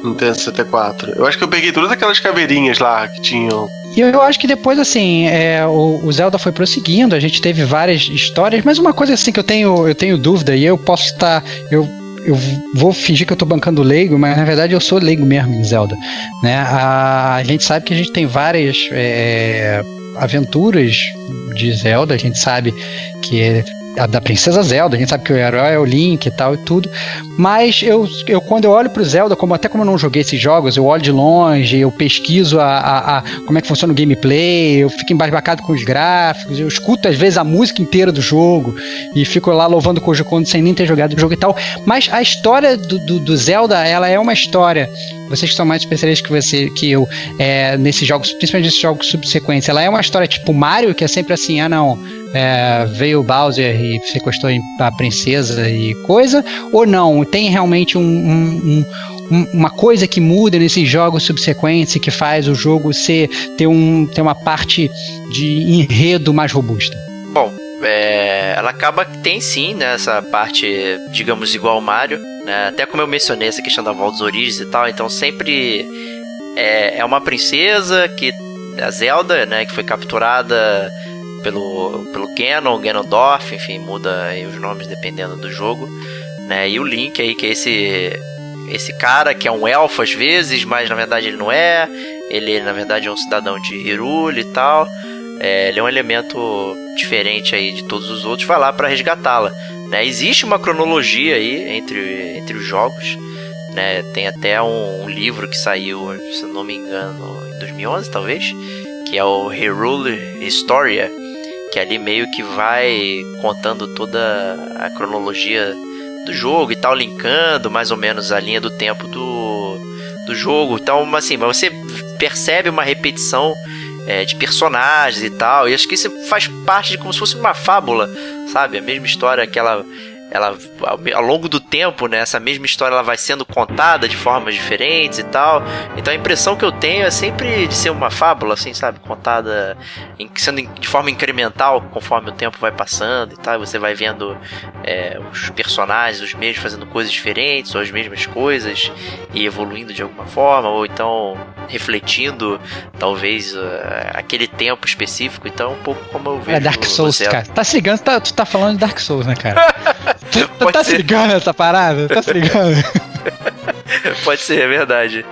Nintendo 64. Eu acho que eu peguei todas aquelas caveirinhas lá que tinham. E eu acho que depois, assim, é, o, o, Zelda foi prosseguindo, a gente teve várias histórias, mas uma coisa assim que eu tenho, eu tenho dúvida, e eu posso estar. Eu, eu vou fingir que eu tô bancando leigo, mas na verdade eu sou leigo mesmo em Zelda. Né? A, a gente sabe que a gente tem várias é, aventuras de Zelda, a gente sabe que é a da Princesa Zelda, a gente sabe que o herói é o Link e tal e tudo. Mas eu, eu quando eu olho pro Zelda, como até como eu não joguei esses jogos, eu olho de longe, eu pesquiso a, a, a como é que funciona o gameplay, eu fico embasbacado com os gráficos, eu escuto às vezes a música inteira do jogo e fico lá louvando o Koji Kondo sem nem ter jogado o jogo e tal. Mas a história do, do, do Zelda, ela é uma história vocês que são mais especialistas que você que eu é, nesses jogos, principalmente nesses jogos subsequentes, ela é uma história tipo Mario, que é sempre assim, ah não, é, veio o Bowser e sequestrou a princesa e coisa, ou não? Tem realmente um, um, um, uma coisa que muda nesses jogos subsequentes que faz o jogo ser ter, um, ter uma parte de enredo mais robusta? Bom, é, ela acaba que tem sim né, parte, digamos, igual ao Mario. Né? Até como eu mencionei essa questão da volta dos origens e tal, então sempre é, é uma princesa que a Zelda, né, que foi capturada pelo, pelo Ganon, Ganondorf, enfim, muda os nomes dependendo do jogo, né? E o Link aí, que é esse esse cara que é um elfo às vezes, mas na verdade ele não é. Ele na verdade é um cidadão de Hyrule e tal. É, ele é um elemento diferente aí de todos os outros. Vai lá para resgatá-la. Né? Existe uma cronologia aí entre, entre os jogos. Né? Tem até um, um livro que saiu, se não me engano, em 2011 talvez, que é o Hyrule Historia, que ali meio que vai contando toda a cronologia do jogo e tal, linkando mais ou menos a linha do tempo do, do jogo. Então, assim, você percebe uma repetição é, de personagens e tal. E acho que isso faz parte de como se fosse uma fábula, sabe? A mesma história, aquela ela ao longo do tempo, né, essa mesma história ela vai sendo contada de formas diferentes e tal. Então a impressão que eu tenho é sempre de ser uma fábula, assim, sabe, contada em, sendo de forma incremental conforme o tempo vai passando e tal. Você vai vendo é, os personagens, os mesmos fazendo coisas diferentes ou as mesmas coisas e evoluindo de alguma forma, ou então refletindo talvez uh, aquele tempo específico. Então, um pouco como eu vejo. É Dark Souls, cara. Tá se ligando, tá, tu tá falando de Dark Souls, né, cara? tu tá ser. se ligando essa parada? Tá se ligando? Pode ser, é verdade.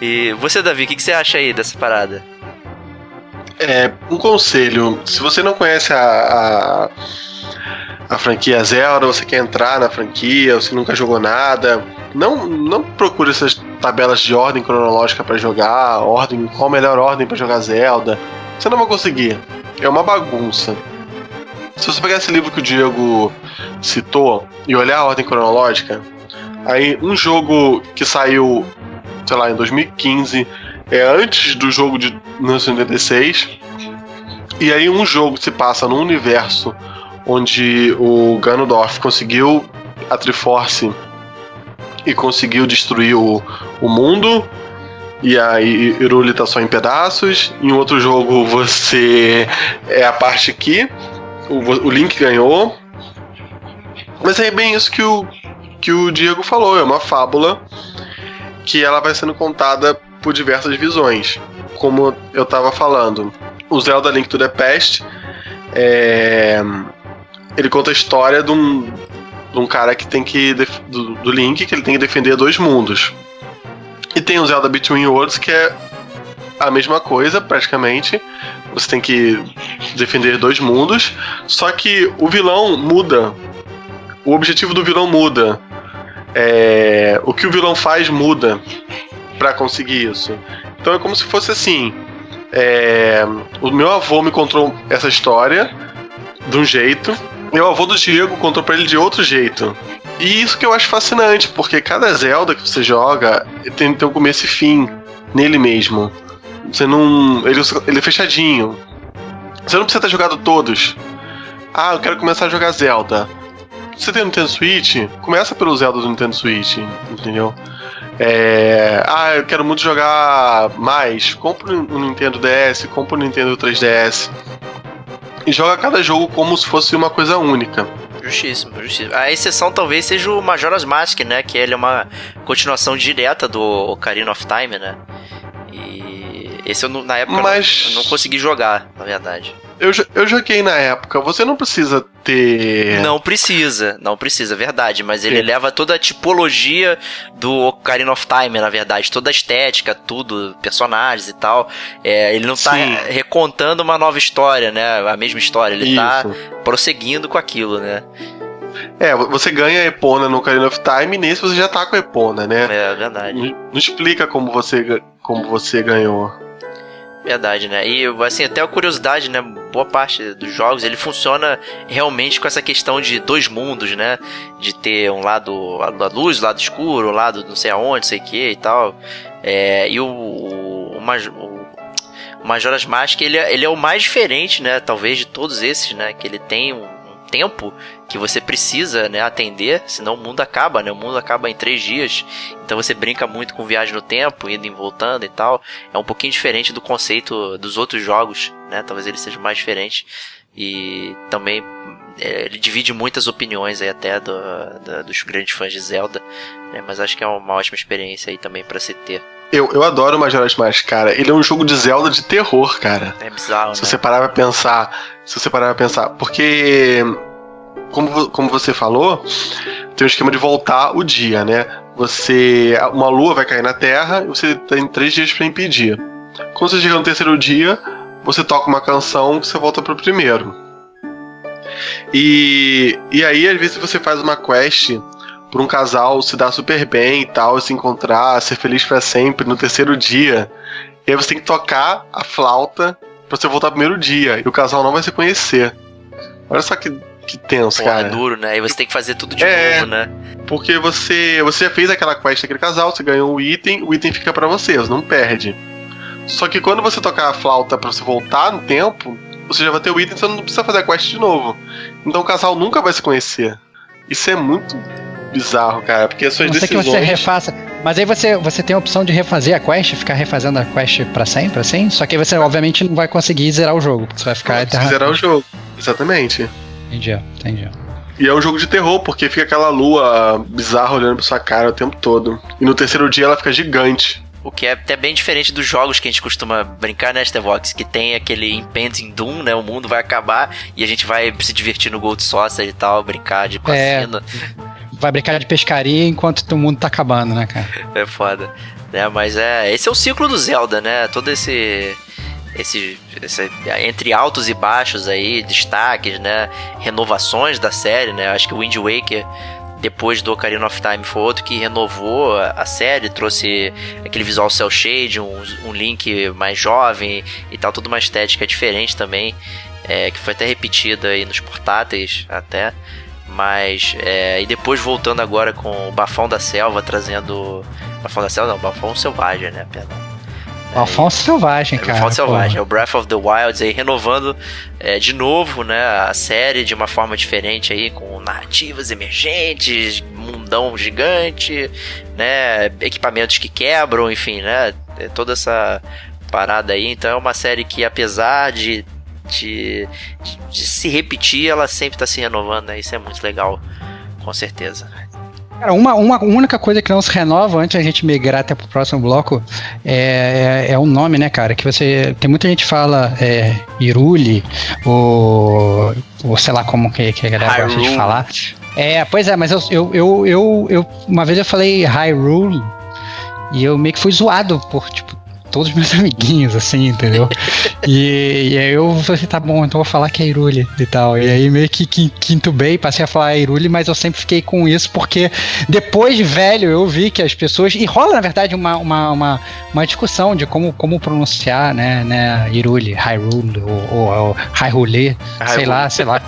E você, Davi, o que, que você acha aí dessa parada? É, um conselho, se você não conhece a, a, a franquia Zelda, você quer entrar na franquia, você nunca jogou nada, não, não procure essas tabelas de ordem cronológica para jogar, ordem, qual a melhor ordem para jogar Zelda. Você não vai conseguir. É uma bagunça. Se você pegar esse livro que o Diego citou e olhar a ordem cronológica, aí um jogo que saiu, sei lá, em 2015, é antes do jogo de 1996, e aí um jogo se passa num universo onde o Ganondorf conseguiu a Triforce e conseguiu destruir o, o mundo. E aí Iruli tá só em pedaços. Em outro jogo você é a parte que o, o Link ganhou. Mas é bem isso que o, que o Diego falou, é uma fábula que ela vai sendo contada por diversas visões. Como eu tava falando, o Zelda Link to the Past é, ele conta a história de um, de um cara que tem que. Do, do, Link, que ele tem que defender dois mundos. E tem o Zelda Between Worlds, que é a mesma coisa, praticamente. Você tem que defender dois mundos. Só que o vilão muda. O objetivo do vilão muda. É, o que o vilão faz muda para conseguir isso. Então é como se fosse assim. É, o meu avô me contou essa história de um jeito o avô do Diego contou pra ele de outro jeito. E isso que eu acho fascinante, porque cada Zelda que você joga tem, tem um começo e fim nele mesmo. Você não. Ele, ele é fechadinho. Você não precisa ter jogado todos. Ah, eu quero começar a jogar Zelda. Você tem o Nintendo Switch? Começa pelo Zelda do Nintendo Switch, entendeu? É... Ah, eu quero muito jogar mais. Compre um Nintendo DS, compre um Nintendo 3DS e joga cada jogo como se fosse uma coisa única. Justíssimo, justíssimo. A exceção talvez seja o Majora's Mask, né? Que ele é uma continuação direta do Ocarina of Time, né? E esse eu na época Mas... não, não consegui jogar, na verdade. Eu, eu joguei na época, você não precisa ter. Não precisa, não precisa, verdade. Mas ele leva toda a tipologia do Ocarina of Time, na verdade. Toda a estética, tudo, personagens e tal. É, ele não tá Sim. recontando uma nova história, né? A mesma história. Ele tá Isso. tá prosseguindo com aquilo, né? É, você ganha Epona no Ocarina of Time e nesse você já tá com Epona, né? É, verdade. Não, não explica como você, como você ganhou. Verdade, né? E assim, até a curiosidade, né? Boa parte dos jogos ele funciona realmente com essa questão de dois mundos, né? De ter um lado da luz, lado escuro, um lado não sei aonde, sei que e tal. É, e o, o, o, o Majora's Mask ele, é, ele é o mais diferente, né? Talvez de todos esses, né? Que ele tem um tempo que você precisa né, atender, senão o mundo acaba, né? O mundo acaba em três dias. Então você brinca muito com viagem no tempo, indo e voltando e tal. É um pouquinho diferente do conceito dos outros jogos, né? Talvez ele seja mais diferente. E também é, ele divide muitas opiniões aí até do, do, dos grandes fãs de Zelda, né? Mas acho que é uma ótima experiência aí também para se ter. Eu, eu adoro Majora's Mask, cara. Ele é um jogo de Zelda de terror, cara. É bizarro, Se né? você parar pra pensar. Se você parar pra pensar. Porque. Como, como você falou, tem um esquema de voltar o dia, né? Você. Uma lua vai cair na Terra e você tem três dias para impedir. Quando você chega no terceiro dia, você toca uma canção que você volta pro primeiro. E, e aí, às vezes, você faz uma quest por um casal se dar super bem e tal, se encontrar, ser feliz para sempre no terceiro dia. E aí você tem que tocar a flauta pra você voltar no primeiro dia. E o casal não vai se conhecer. Olha só que, que tenso, Pô, cara. É duro, né? E você tem que fazer tudo de é, novo, né? Porque você, você já fez aquela quest daquele casal, você ganhou o item, o item fica para você, você não perde. Só que quando você tocar a flauta para você voltar no tempo, você já vai ter o item, você não precisa fazer a quest de novo. Então o casal nunca vai se conhecer. Isso é muito bizarro, cara, porque as suas Não sei decisões... que você refaça. Mas aí você, você tem a opção de refazer a quest, ficar refazendo a quest pra sempre, assim. Só que aí você, obviamente, não vai conseguir zerar o jogo, porque você vai ficar Não, zerar o jogo. Exatamente. Entendi, entendi. E é um jogo de terror, porque fica aquela lua bizarra olhando pra sua cara o tempo todo. E no terceiro dia ela fica gigante. O que é até bem diferente dos jogos que a gente costuma brincar, né, Stevox? Que tem aquele impending doom, né? O mundo vai acabar e a gente vai se divertir no Gold Saucer e tal, brincar de cassino. Vai brincar de pescaria enquanto o mundo tá acabando, né, cara? É foda. Né, mas é. Esse é o ciclo do Zelda, né? Todo esse. Esse, esse, entre altos e baixos aí, destaques, né? Renovações da série, né? Acho que o Wind Waker, depois do Ocarina of Time, foi outro que renovou a, a série, trouxe aquele visual cel shade, um, um Link mais jovem e tal, toda uma estética diferente também, é, que foi até repetida aí nos portáteis até. Mas, é, e depois voltando agora com o Bafão da Selva, trazendo. Bafão da Selva não, Bafão Selvagem, né? Perdão. O Alfonso Selvagem, cara. Alfonso Selvagem, é o Breath of the Wild aí renovando é, de novo, né, a série de uma forma diferente aí, com narrativas emergentes, mundão gigante, né, equipamentos que quebram, enfim, né, é toda essa parada aí. Então é uma série que apesar de de, de, de se repetir, ela sempre tá se renovando, né? Isso é muito legal, com certeza. Cara, uma, uma única coisa que não se renova antes a gente migrar até pro próximo bloco é, é, é o nome, né, cara? Que você. Tem muita gente que fala é, Iruli, ou, ou sei lá como que, que a galera gosta de falar. É, pois é, mas eu, eu, eu, eu, eu uma vez eu falei Hyrule e eu meio que fui zoado por, tipo, todos os meus amiguinhos, assim, entendeu? E, e, aí eu falei, tá bom, então vou falar que é Irule e tal. E aí meio que quintubei, passei a falar Irule, mas eu sempre fiquei com isso, porque depois de velho eu vi que as pessoas. E rola, na verdade, uma, uma, uma, uma discussão de como, como pronunciar, né, né, Irule, Hyrule, ou, ou, ou Hyrule, sei lá, sei lá.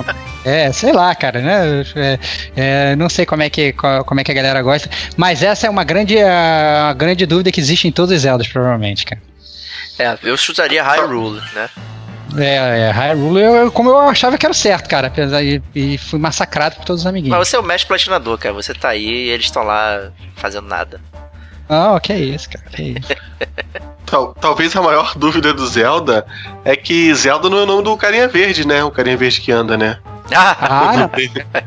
É, sei lá, cara, né? É, é, não sei como é, que, como é que a galera gosta, mas essa é uma grande, a, grande dúvida que existe em todos os Zeldas, provavelmente, cara. É, eu chutaria Hyrule, né? É, é Hyrule, eu, como eu achava que era certo, cara, apesar e, e fui massacrado por todos os amiguinhos. Mas você é o mestre platinador, cara, você tá aí e eles estão lá fazendo nada. Ah, que é isso, cara, que é isso. Tal, talvez a maior dúvida do Zelda é que Zelda não é o nome do carinha verde, né? O carinha verde que anda, né? Ah,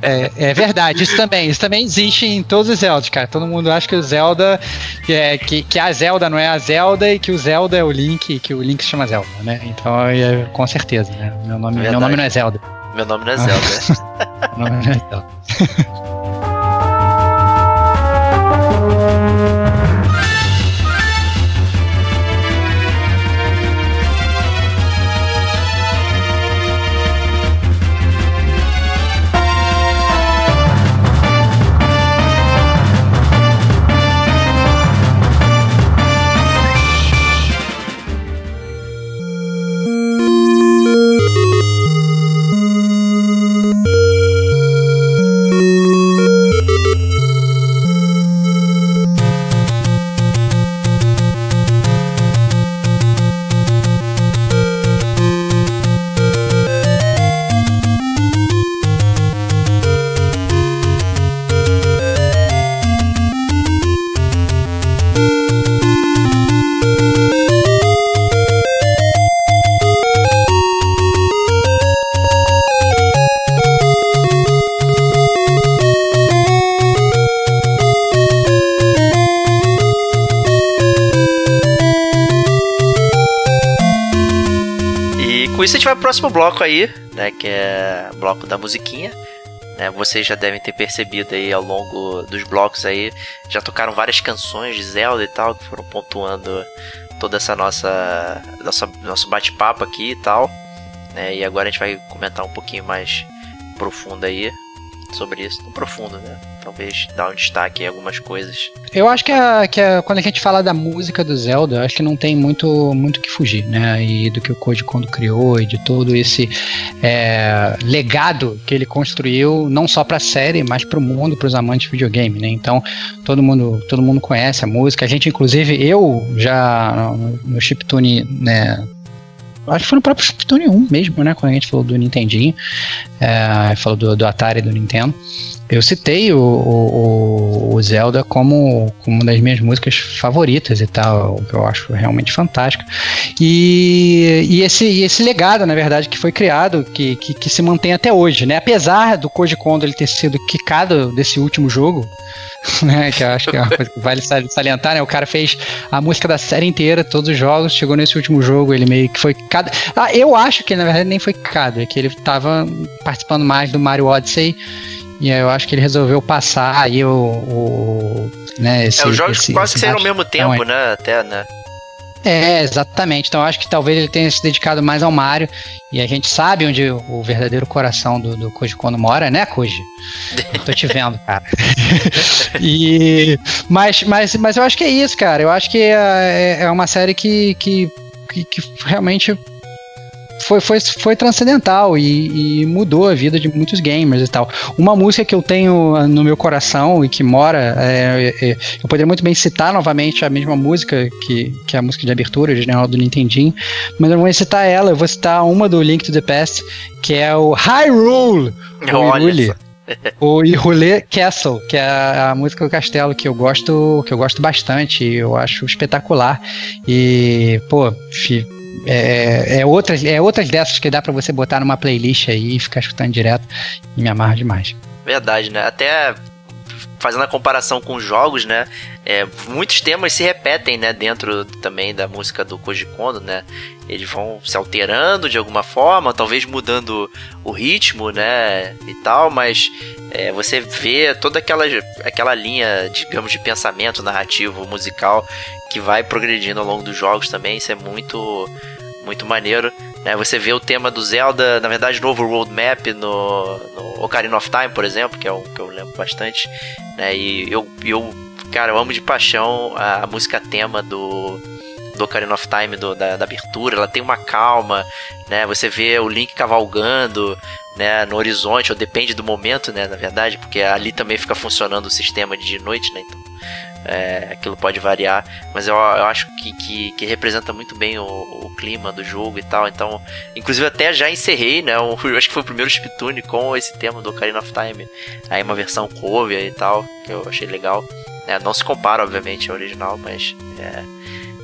é, é, verdade, isso também, isso também existe em todos os Zeldas, cara. Todo mundo acha que o Zelda é, que, que a Zelda não é a Zelda e que o Zelda é o Link, que o Link se chama Zelda, né? Então, é, com certeza, né? Meu nome, meu nome não é Zelda. Meu nome não é Zelda. meu nome não é Zelda. próximo bloco aí, né, que é o bloco da musiquinha. Né, vocês já devem ter percebido aí ao longo dos blocos aí, já tocaram várias canções de Zelda e tal, que foram pontuando toda essa nossa, nossa nosso bate-papo aqui e tal. Né, e agora a gente vai comentar um pouquinho mais profundo aí sobre isso, no profundo, né? Talvez dar um destaque em algumas coisas. Eu acho que, a, que a, quando a gente fala da música do Zelda, acho que não tem muito muito que fugir, né? E do que o Koji Kondo criou e de todo esse é, legado que ele construiu, não só para a série, mas para o mundo, para os amantes de videogame, né? Então todo mundo todo mundo conhece a música. A gente, inclusive, eu já no chiptune, né? Acho que foi no próprio Chiptune 1 mesmo, né? Quando a gente falou do Nintendinho, é, falou do, do Atari do Nintendo. Eu citei o, o, o, Zelda como, como uma das minhas músicas favoritas e tal, que eu acho realmente fantástico. E, e, esse, e esse legado, na verdade, que foi criado, que, que, que se mantém até hoje, né? Apesar do Koji Kondo ele ter sido quicado desse último jogo, né? Que eu acho que é uma coisa que vale salientar, né? O cara fez a música da série inteira, todos os jogos, chegou nesse último jogo, ele meio que foi cada. Ah, eu acho que na verdade nem foi cada, é que ele tava participando mais do Mario Odyssey. E eu acho que ele resolveu passar aí o. o né, esse, é, os jogos esse, quase esse que saíram ao mesmo tempo, então, né? Até, né? É, exatamente. Então acho que talvez ele tenha se dedicado mais ao Mario. E a gente sabe onde o verdadeiro coração do, do Koji Kono mora, né, Koji? Eu tô te vendo, cara. e, mas, mas, mas eu acho que é isso, cara. Eu acho que é, é uma série que, que, que, que realmente foi, foi, foi transcendental e, e, mudou a vida de muitos gamers e tal. Uma música que eu tenho ah, no meu coração e que mora, é, é, eu poderia muito bem citar novamente a mesma música que, que é a música de abertura original do Nintendinho, mas eu não vou citar ela, eu vou citar uma do Link to the Past, que é o Hyrule! Olha o Hyrule Castle, que é a, a, música do castelo que eu gosto, que eu gosto bastante, eu acho espetacular. E, pô, fi, é, é, outras, é outras dessas que dá para você botar numa playlist aí e ficar escutando direto e me amarra demais. Verdade, né? Até fazendo a comparação com jogos, né? É, muitos temas se repetem, né? Dentro também da música do Koji Kondo, né? Eles vão se alterando de alguma forma, talvez mudando o ritmo, né? E tal, mas é, você vê toda aquela, aquela linha, digamos, de pensamento narrativo, musical que vai progredindo ao longo dos jogos também. Isso é muito, muito maneiro. Né? Você vê o tema do Zelda, na verdade, novo roadmap no, no Ocarina of Time, por exemplo, que é um que eu lembro bastante. Né? E eu, eu, cara, eu amo de paixão a, a música tema do do Ocarina of Time, do, da, da, abertura, ela tem uma calma, né? Você vê o Link cavalgando, né, no horizonte, ou depende do momento, né, na verdade, porque ali também fica funcionando o sistema de noite, né? Então, é, aquilo pode variar, mas eu, eu acho que, que, que, representa muito bem o, o, clima do jogo e tal. Então, inclusive até já encerrei, né? O, eu acho que foi o primeiro Spitune com esse tema do Ocarina of Time. Aí uma versão cover e tal, que eu achei legal. É, não se compara, obviamente, ao original, mas é,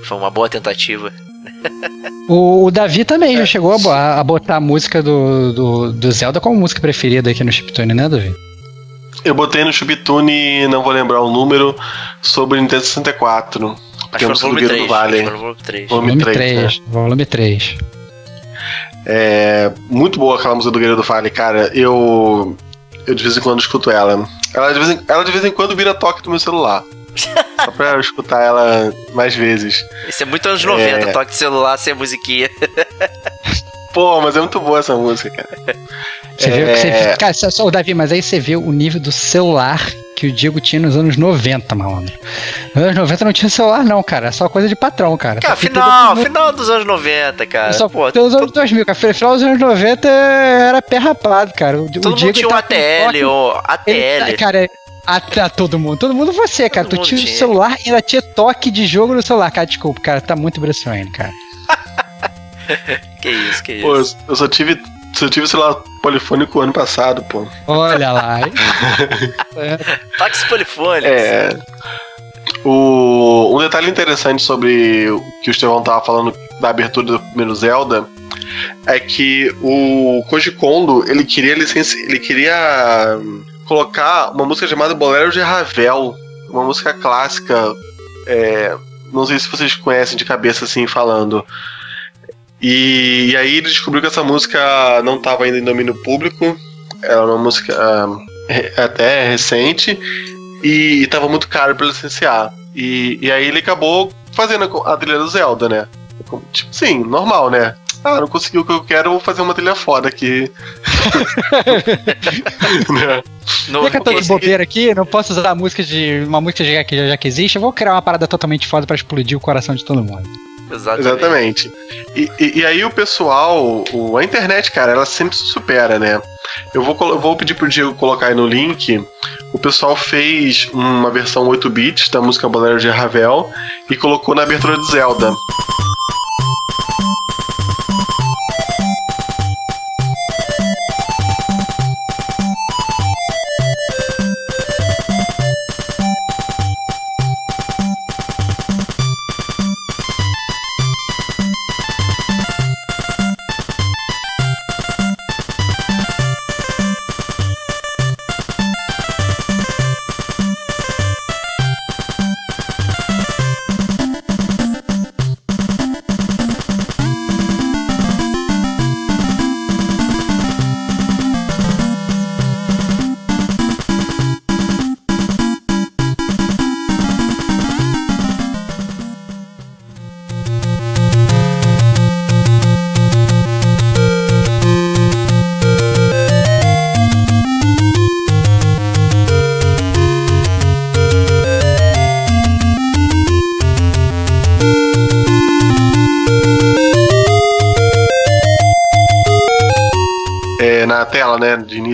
foi uma boa tentativa. O, o, Davi também é. já chegou a, a, botar a música do, do, do Zelda como música preferida aqui no Chiptune, né, Davi? Eu botei no Chiptune, não vou lembrar o número, sobre Nintendo 64. Acho que foi volume 3. Do vale. volume 3. Volume 3. 3 né? Volume 3. É muito boa aquela música do Guerreiro do Vale, cara. Eu, eu de vez em quando escuto ela. Ela de vez em, ela de vez em quando vira toque do meu celular. Só pra eu escutar ela mais vezes. Isso é muito anos 90, é... toque de celular sem musiquinha. Pô, mas é muito boa essa música, cara. Você é... viu que você. É. Cara, só, o Davi, mas aí você vê o nível do celular que o Diego tinha nos anos 90, malandro. Nos anos 90 não tinha celular, não, cara. É só coisa de patrão, cara. Cara, final, final dos anos 90, cara. Só Pô, dos anos 2000, cara. Final dos anos 90 era pé rapado, cara. O, todo o Diego mundo tinha um ATL, ou ATL. Ele, tá, cara, a, a, todo mundo. Todo mundo você, cara. Todo tu tinha o celular e ainda tinha toque de jogo no celular. Cara, desculpa, cara. Tá muito Bruce cara. que isso, que isso. Pô, eu só tive eu tive celular polifônico ano passado, pô. Olha lá. Táxi polifônico. É. O, um detalhe interessante sobre o que o Estevão tava falando da abertura do primeiro Zelda é que o Koji Kondo, ele queria licença, ele queria colocar uma música chamada Bolero de Ravel, uma música clássica, é, não sei se vocês conhecem de cabeça assim falando, e, e, aí ele descobriu que essa música não estava ainda em domínio público, era uma música uh, até recente e estava muito caro para licenciar. E, e aí ele acabou fazendo a trilha do Zelda, né? Tipo, sim, normal, né? Ah, não conseguiu o que eu quero, vou fazer uma trilha foda aqui. né? No, já que eu tô de bobeira aqui, não posso usar a música de uma música já que, já que existe, eu vou criar uma parada totalmente foda para explodir o coração de todo mundo. Exatamente. Exatamente. E, e, e, aí o pessoal, o, a internet, cara, ela sempre se supera, né? Eu vou, vou pedir pro Diego colocar aí no link. O pessoal fez uma versão 8 bits da música Bolero de Ravel e colocou na abertura de Zelda.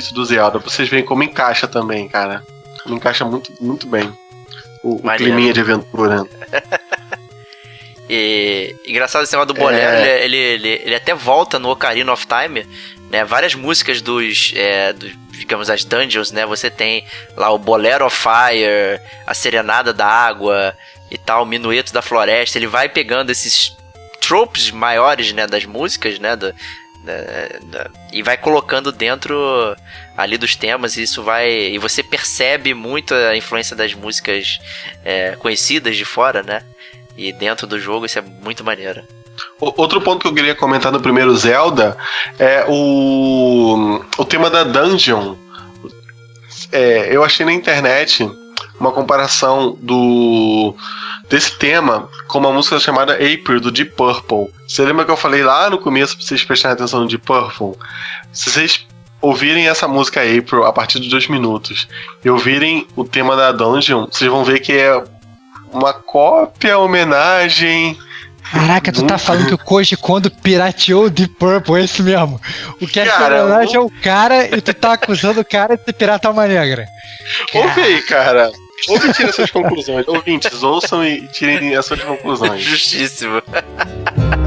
Início do Zelda. Vocês verem como encaixa também, cara. Como encaixa muito, muito bem. O, o climinha de aventura. e, engraçado esse negócio do bolero, é... ele, ele, ele, ele, até volta no Ocarina of Time, né? Várias músicas dos, é, dos, digamos, as dungeons, né? Você tem lá o Bolero of Fire, a Serenada da Água e tal, o Minueto da Floresta. Ele vai pegando esses tropes maiores, né, das músicas, né, do, da, da, e vai colocando dentro ali dos temas e isso vai e você percebe muito a influência das músicas é, conhecidas de fora, né? E dentro do jogo isso é muito maneiro. Outro ponto que eu queria comentar no primeiro Zelda é o, o tema da dungeon. É, eu achei na internet uma comparação do desse tema com uma música chamada April, do Deep Purple. Você lembra que eu falei lá no começo pra vocês prestarem atenção no Deep Purple? Se vocês ouvirem essa música April a partir de dois minutos e ouvirem o tema da Dungeon, vocês vão ver que é uma cópia, homenagem. Caraca, tu tá falando que o Koji Kondo pirateou o Deep Purple, é isso mesmo. O que é homenagem é o cara e tu tá acusando o cara de piratar uma negra. Ouve aí, cara. Ouve e tira suas conclusões. Ouvintes, ouçam e tirem as suas conclusões. Justíssimo.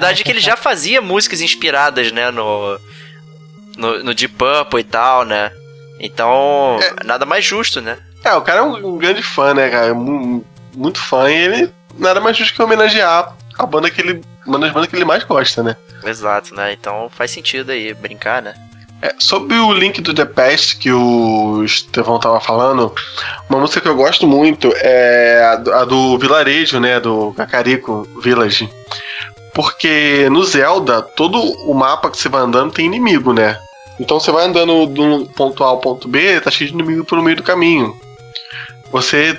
verdade é que ele já fazia músicas inspiradas, né, no, no, no Deep Purple e tal, né? Então, é. nada mais justo, né? É, o cara é um, um grande fã, né, cara? Muito fã e ele nada mais justo que homenagear a banda que ele. Uma das bandas que ele mais gosta, né? Exato, né? Então faz sentido aí brincar, né? É, sobre o link do The Past que o Estevão tava falando, uma música que eu gosto muito é a do, a do Vilarejo, né? Do Cacarico Village. Porque no Zelda, todo o mapa que você vai andando tem inimigo, né? Então você vai andando do ponto A ao ponto B, tá cheio de inimigo pelo meio do caminho. Você,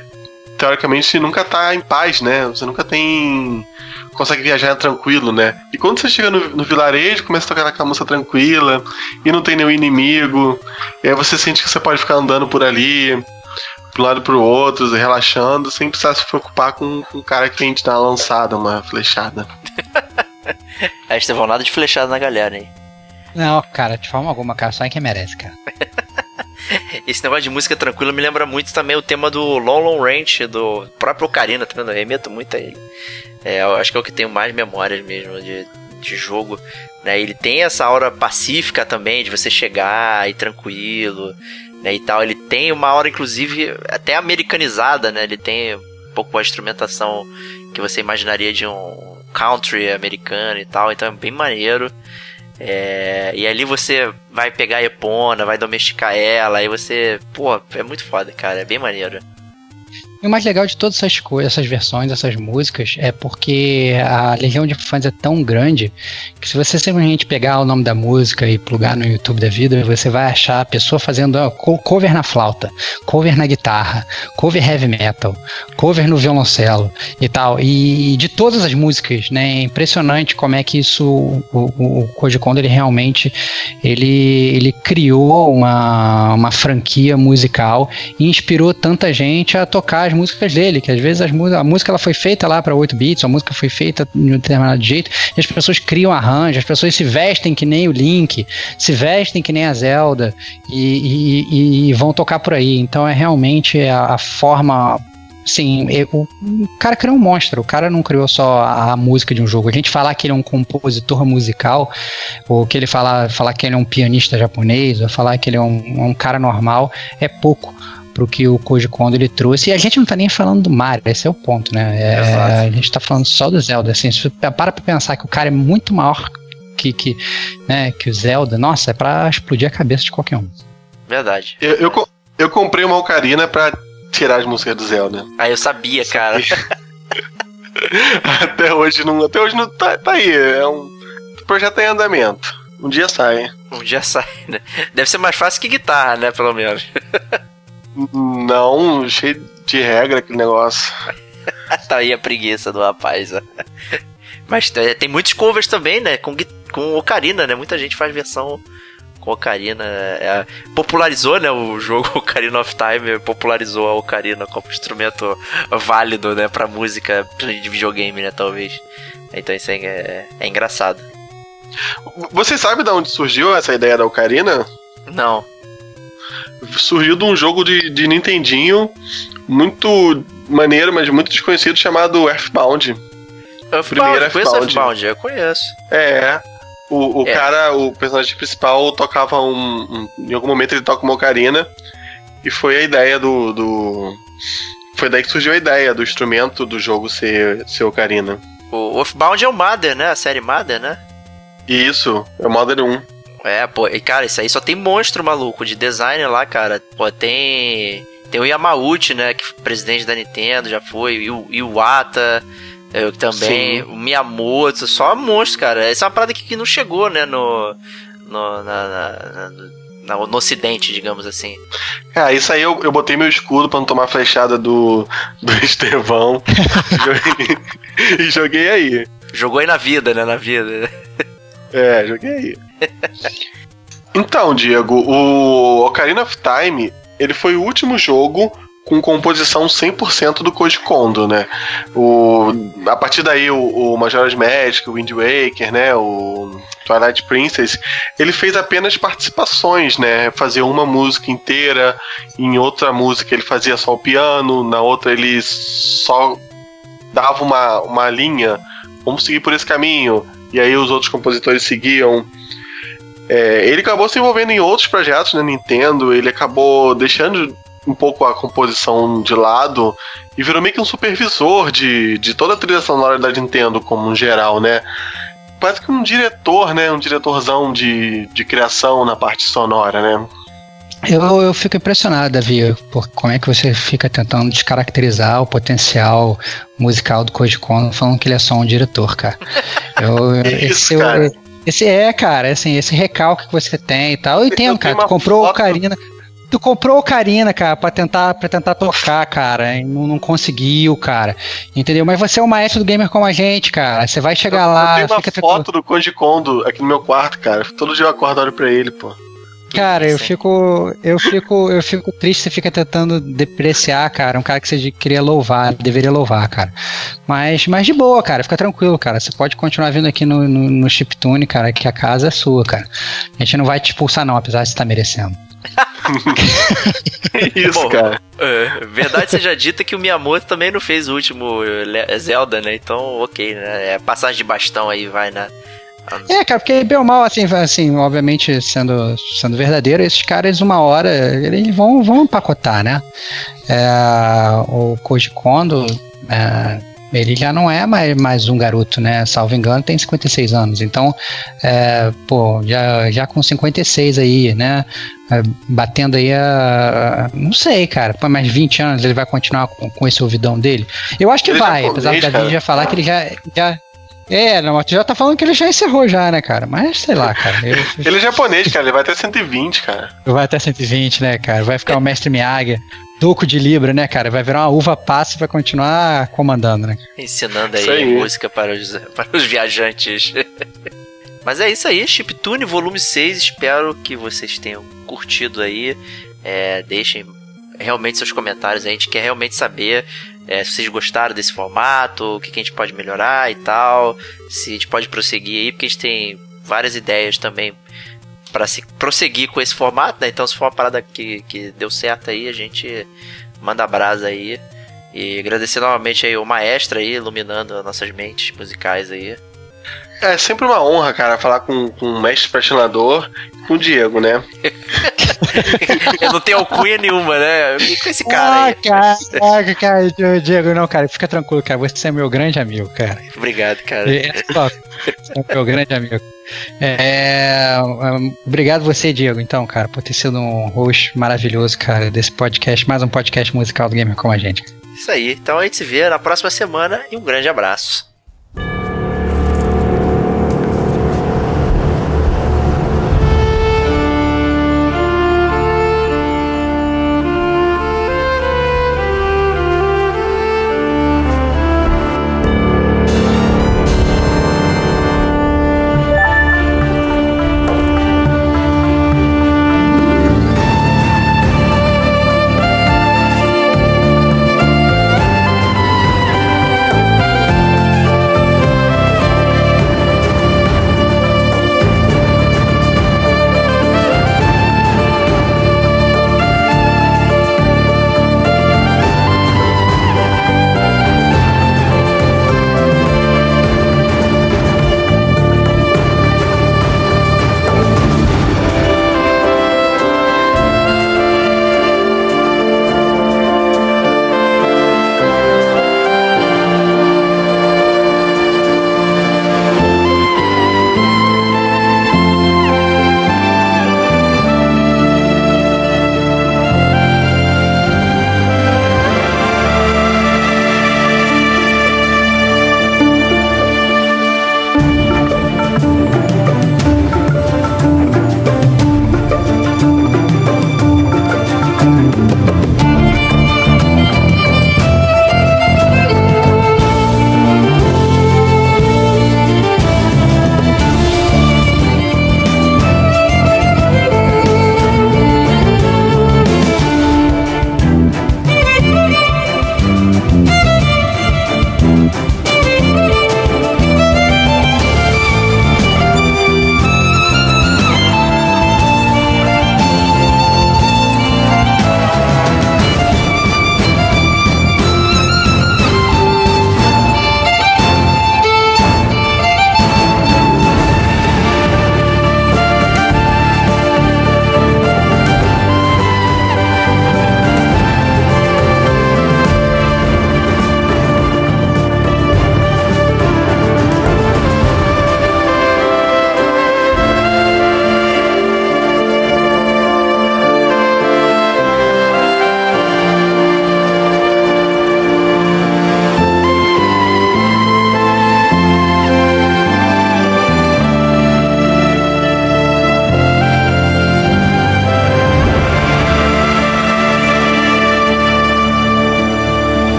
teoricamente, nunca tá em paz, né? Você nunca tem. consegue viajar tranquilo, né? E quando você chega no, no vilarejo, começa a tocar aquela música tranquila, e não tem nenhum inimigo, e aí você sente que você pode ficar andando por ali, pro lado pro outro, relaxando, sem precisar se preocupar com, com um cara que vem te dar uma lançada, uma flechada. a gente teve nada de flechada na galera, hein? Não, cara, de forma alguma, cara, só é quem merece, cara. Esse negócio de música tranquila me lembra muito também o tema do Long Long Ranch, do próprio Ocarina, tá vendo? Eu remeto muito a ele. É, eu acho que é o que tenho mais memórias mesmo de, de jogo. Né? Ele tem essa aura pacífica também, de você chegar e tranquilo, né, e tal. Ele tem uma aura, inclusive, até americanizada, né? Ele tem um pouco a instrumentação que você imaginaria de um country americano e tal, então é bem maneiro. É, e ali você vai pegar a Epona, vai domesticar ela, aí você. Pô, é muito foda, cara, é bem maneiro. E o mais legal de todas essas coisas, essas versões, essas músicas, é porque a legião de fãs é tão grande que se você simplesmente pegar o nome da música e plugar no YouTube da vida, você vai achar a pessoa fazendo cover na flauta, cover na guitarra, cover heavy metal, cover no violoncelo e tal. E de todas as músicas, né? É impressionante como é que isso, o, o, ele realmente, ele, ele criou uma, uma franquia musical e inspirou tanta gente a tocar as músicas dele, que às vezes as, a música ela foi feita lá para 8 bits, a música foi feita de um determinado jeito, e as pessoas criam arranjos, as pessoas se vestem que nem o Link, se vestem que nem a Zelda e, e, e vão tocar por aí. Então é realmente a, a forma Sim, o, cara criou um monstro. O cara não criou só a, a, música de um jogo. A gente falar que ele é um compositor musical, ou que ele falar, falar que ele é um pianista japonês, ou falar que ele é um, um cara normal, é pouco pro que o Koji Kondo ele trouxe. E a gente não tá nem falando do Mario, esse é o ponto, né? É, a gente tá falando só do Zelda. Assim, se para pra pensar que o cara é muito maior que, que, né, que o Zelda, nossa, é pra explodir a cabeça de qualquer um. Verdade. Eu, eu, eu comprei uma ocarina pra tirar as músicas do Zelda. Ah, eu sabia, cara. até hoje não. Até hoje não tá, tá aí. É um projeto em andamento. Um dia sai. Um dia sai, né? Deve ser mais fácil que guitarra, né? Pelo menos. não, cheio de regra aquele negócio. tá aí a preguiça do rapaz. Mas tem muitos covers também, né? Com, com Ocarina, né? Muita gente faz versão com Ocarina. É, popularizou, né, o jogo Ocarina of Time, popularizou a Ocarina como instrumento válido, né, pra música de videogame, né, talvez. Então isso é, é engraçado. Você sabe de onde surgiu essa ideia da Ocarina? Não. Surgiu de um jogo de, de Nintendinho muito maneiro, mas muito desconhecido, chamado Earthbound. Earthbound, Earthbound. Conheço Earthbound, eu conheço. É, o, o é. cara, o personagem principal, tocava um, um, Em algum momento ele toca uma ocarina. E foi a ideia do, do. Foi daí que surgiu a ideia do instrumento do jogo ser, ser ocarina. O Oathbound é o Mother, né? A série Mother, né? Isso, é o Mother 1. É, pô, e cara, isso aí só tem monstro maluco de designer lá, cara. Pô, tem. Tem o Yamauchi, né? Que presidente da Nintendo já foi, e o Iwata. Eu também. Sim. O Miyamoto, só monstro, cara. Essa é uma parada que, que não chegou, né, no. no na, na, na, no ocidente, digamos assim. Ah, isso aí eu, eu botei meu escudo pra não tomar flechada do, do Estevão e joguei aí. Jogou aí na vida, né? Na vida. É, joguei aí. Então, Diego, o Ocarina of Time, ele foi o último jogo com composição 100% do Koji Kondo, né? O, a partir daí o, o Majora's Mask, o Wind Waker, né? O Twilight Princess, ele fez apenas participações, né? Fazia uma música inteira, em outra música ele fazia só o piano, na outra ele só dava uma, uma linha, vamos seguir por esse caminho, e aí os outros compositores seguiam. É, ele acabou se envolvendo em outros projetos na Nintendo, ele acabou deixando um pouco a composição de lado e virou meio que um supervisor de, de toda a trilha sonora da Nintendo como um geral, né? Parece que um diretor, né? Um diretorzão de, de criação na parte sonora, né? Eu, eu fico impressionado, Davi, por como é que você fica tentando descaracterizar o potencial musical do Koji Kono falando que ele é só um diretor, cara. Eu, Isso, esse, cara. Eu, esse é, cara, assim, esse recalque que você tem e tal. Eu entendo, eu cara. Tu comprou foto... Ocarina tu comprou Ocarina, cara, pra tentar, pra tentar tocar, cara, e não, não conseguiu, cara. Entendeu? Mas você é o maestro do gamer como a gente, cara. Você vai chegar eu, lá. Eu tenho uma foto do Koji Kondo aqui no meu quarto, cara. Todo dia eu acordo olho pra ele, pô. Cara, eu fico, eu fico, eu fico triste, você fica tentando depreciar, cara, um cara que você queria louvar, deveria louvar, cara. Mas, mas de boa, cara, fica tranquilo, cara. Você pode continuar vindo aqui no, no, no Chiptune, cara, que a casa é sua, cara. A gente não vai te expulsar não, apesar de você estar tá merecendo. Isso, Bom, cara. É, verdade seja dita que o Miyamoto também não fez o último eh, Zelda, né? Então, ok, né? É passagem de bastão aí, vai, né? É, cara, porque bem ou mal, assim, assim, obviamente, sendo, sendo verdadeiro, esses caras, uma hora, eles vão, vão empacotar, né? É, o Koji Kondo, é, ele já não é mais, mais um garoto, né? Salvo engano, tem 56 anos. Então, é, pô, já, já com 56 aí, né? É, batendo aí a. Não sei, cara. Por mais 20 anos ele vai continuar com, com esse ouvidão dele? Eu acho que ele vai, apesar da gente já falar que ele já. já é, não, tu já tá falando que ele já encerrou já, né, cara? Mas sei lá, cara. Eu... ele é japonês, cara, ele vai até 120, cara. Vai até 120, né, cara? Vai ficar o mestre Miyagi. Duco de Libra, né, cara? Vai virar uma uva passa e vai continuar comandando, né? Ensinando aí, aí. música para os, para os viajantes. Mas é isso aí, Chiptune Volume 6. Espero que vocês tenham curtido aí. É, deixem realmente seus comentários. A gente quer realmente saber é, se vocês gostaram desse formato, o que, que a gente pode melhorar e tal. Se a gente pode prosseguir aí, porque a gente tem várias ideias também para se prosseguir com esse formato, né? Então, se for uma parada que, que deu certo aí, a gente manda brasa aí. E agradecer novamente aí o maestro aí, iluminando nossas mentes musicais aí. É sempre uma honra, cara, falar com, com o mestre patinador com o Diego, né? Eu não tenho alcunha nenhuma, né? Com esse cara aí. Ah, cara, cara, Diego, não, cara, fica tranquilo, cara. Você é meu grande amigo, cara. Obrigado, cara. É, você é meu grande amigo. É, obrigado você, Diego, então, cara, por ter sido um host maravilhoso, cara, desse podcast, mais um podcast musical do Gamer com a gente. Isso aí. Então a gente se vê na próxima semana e um grande abraço.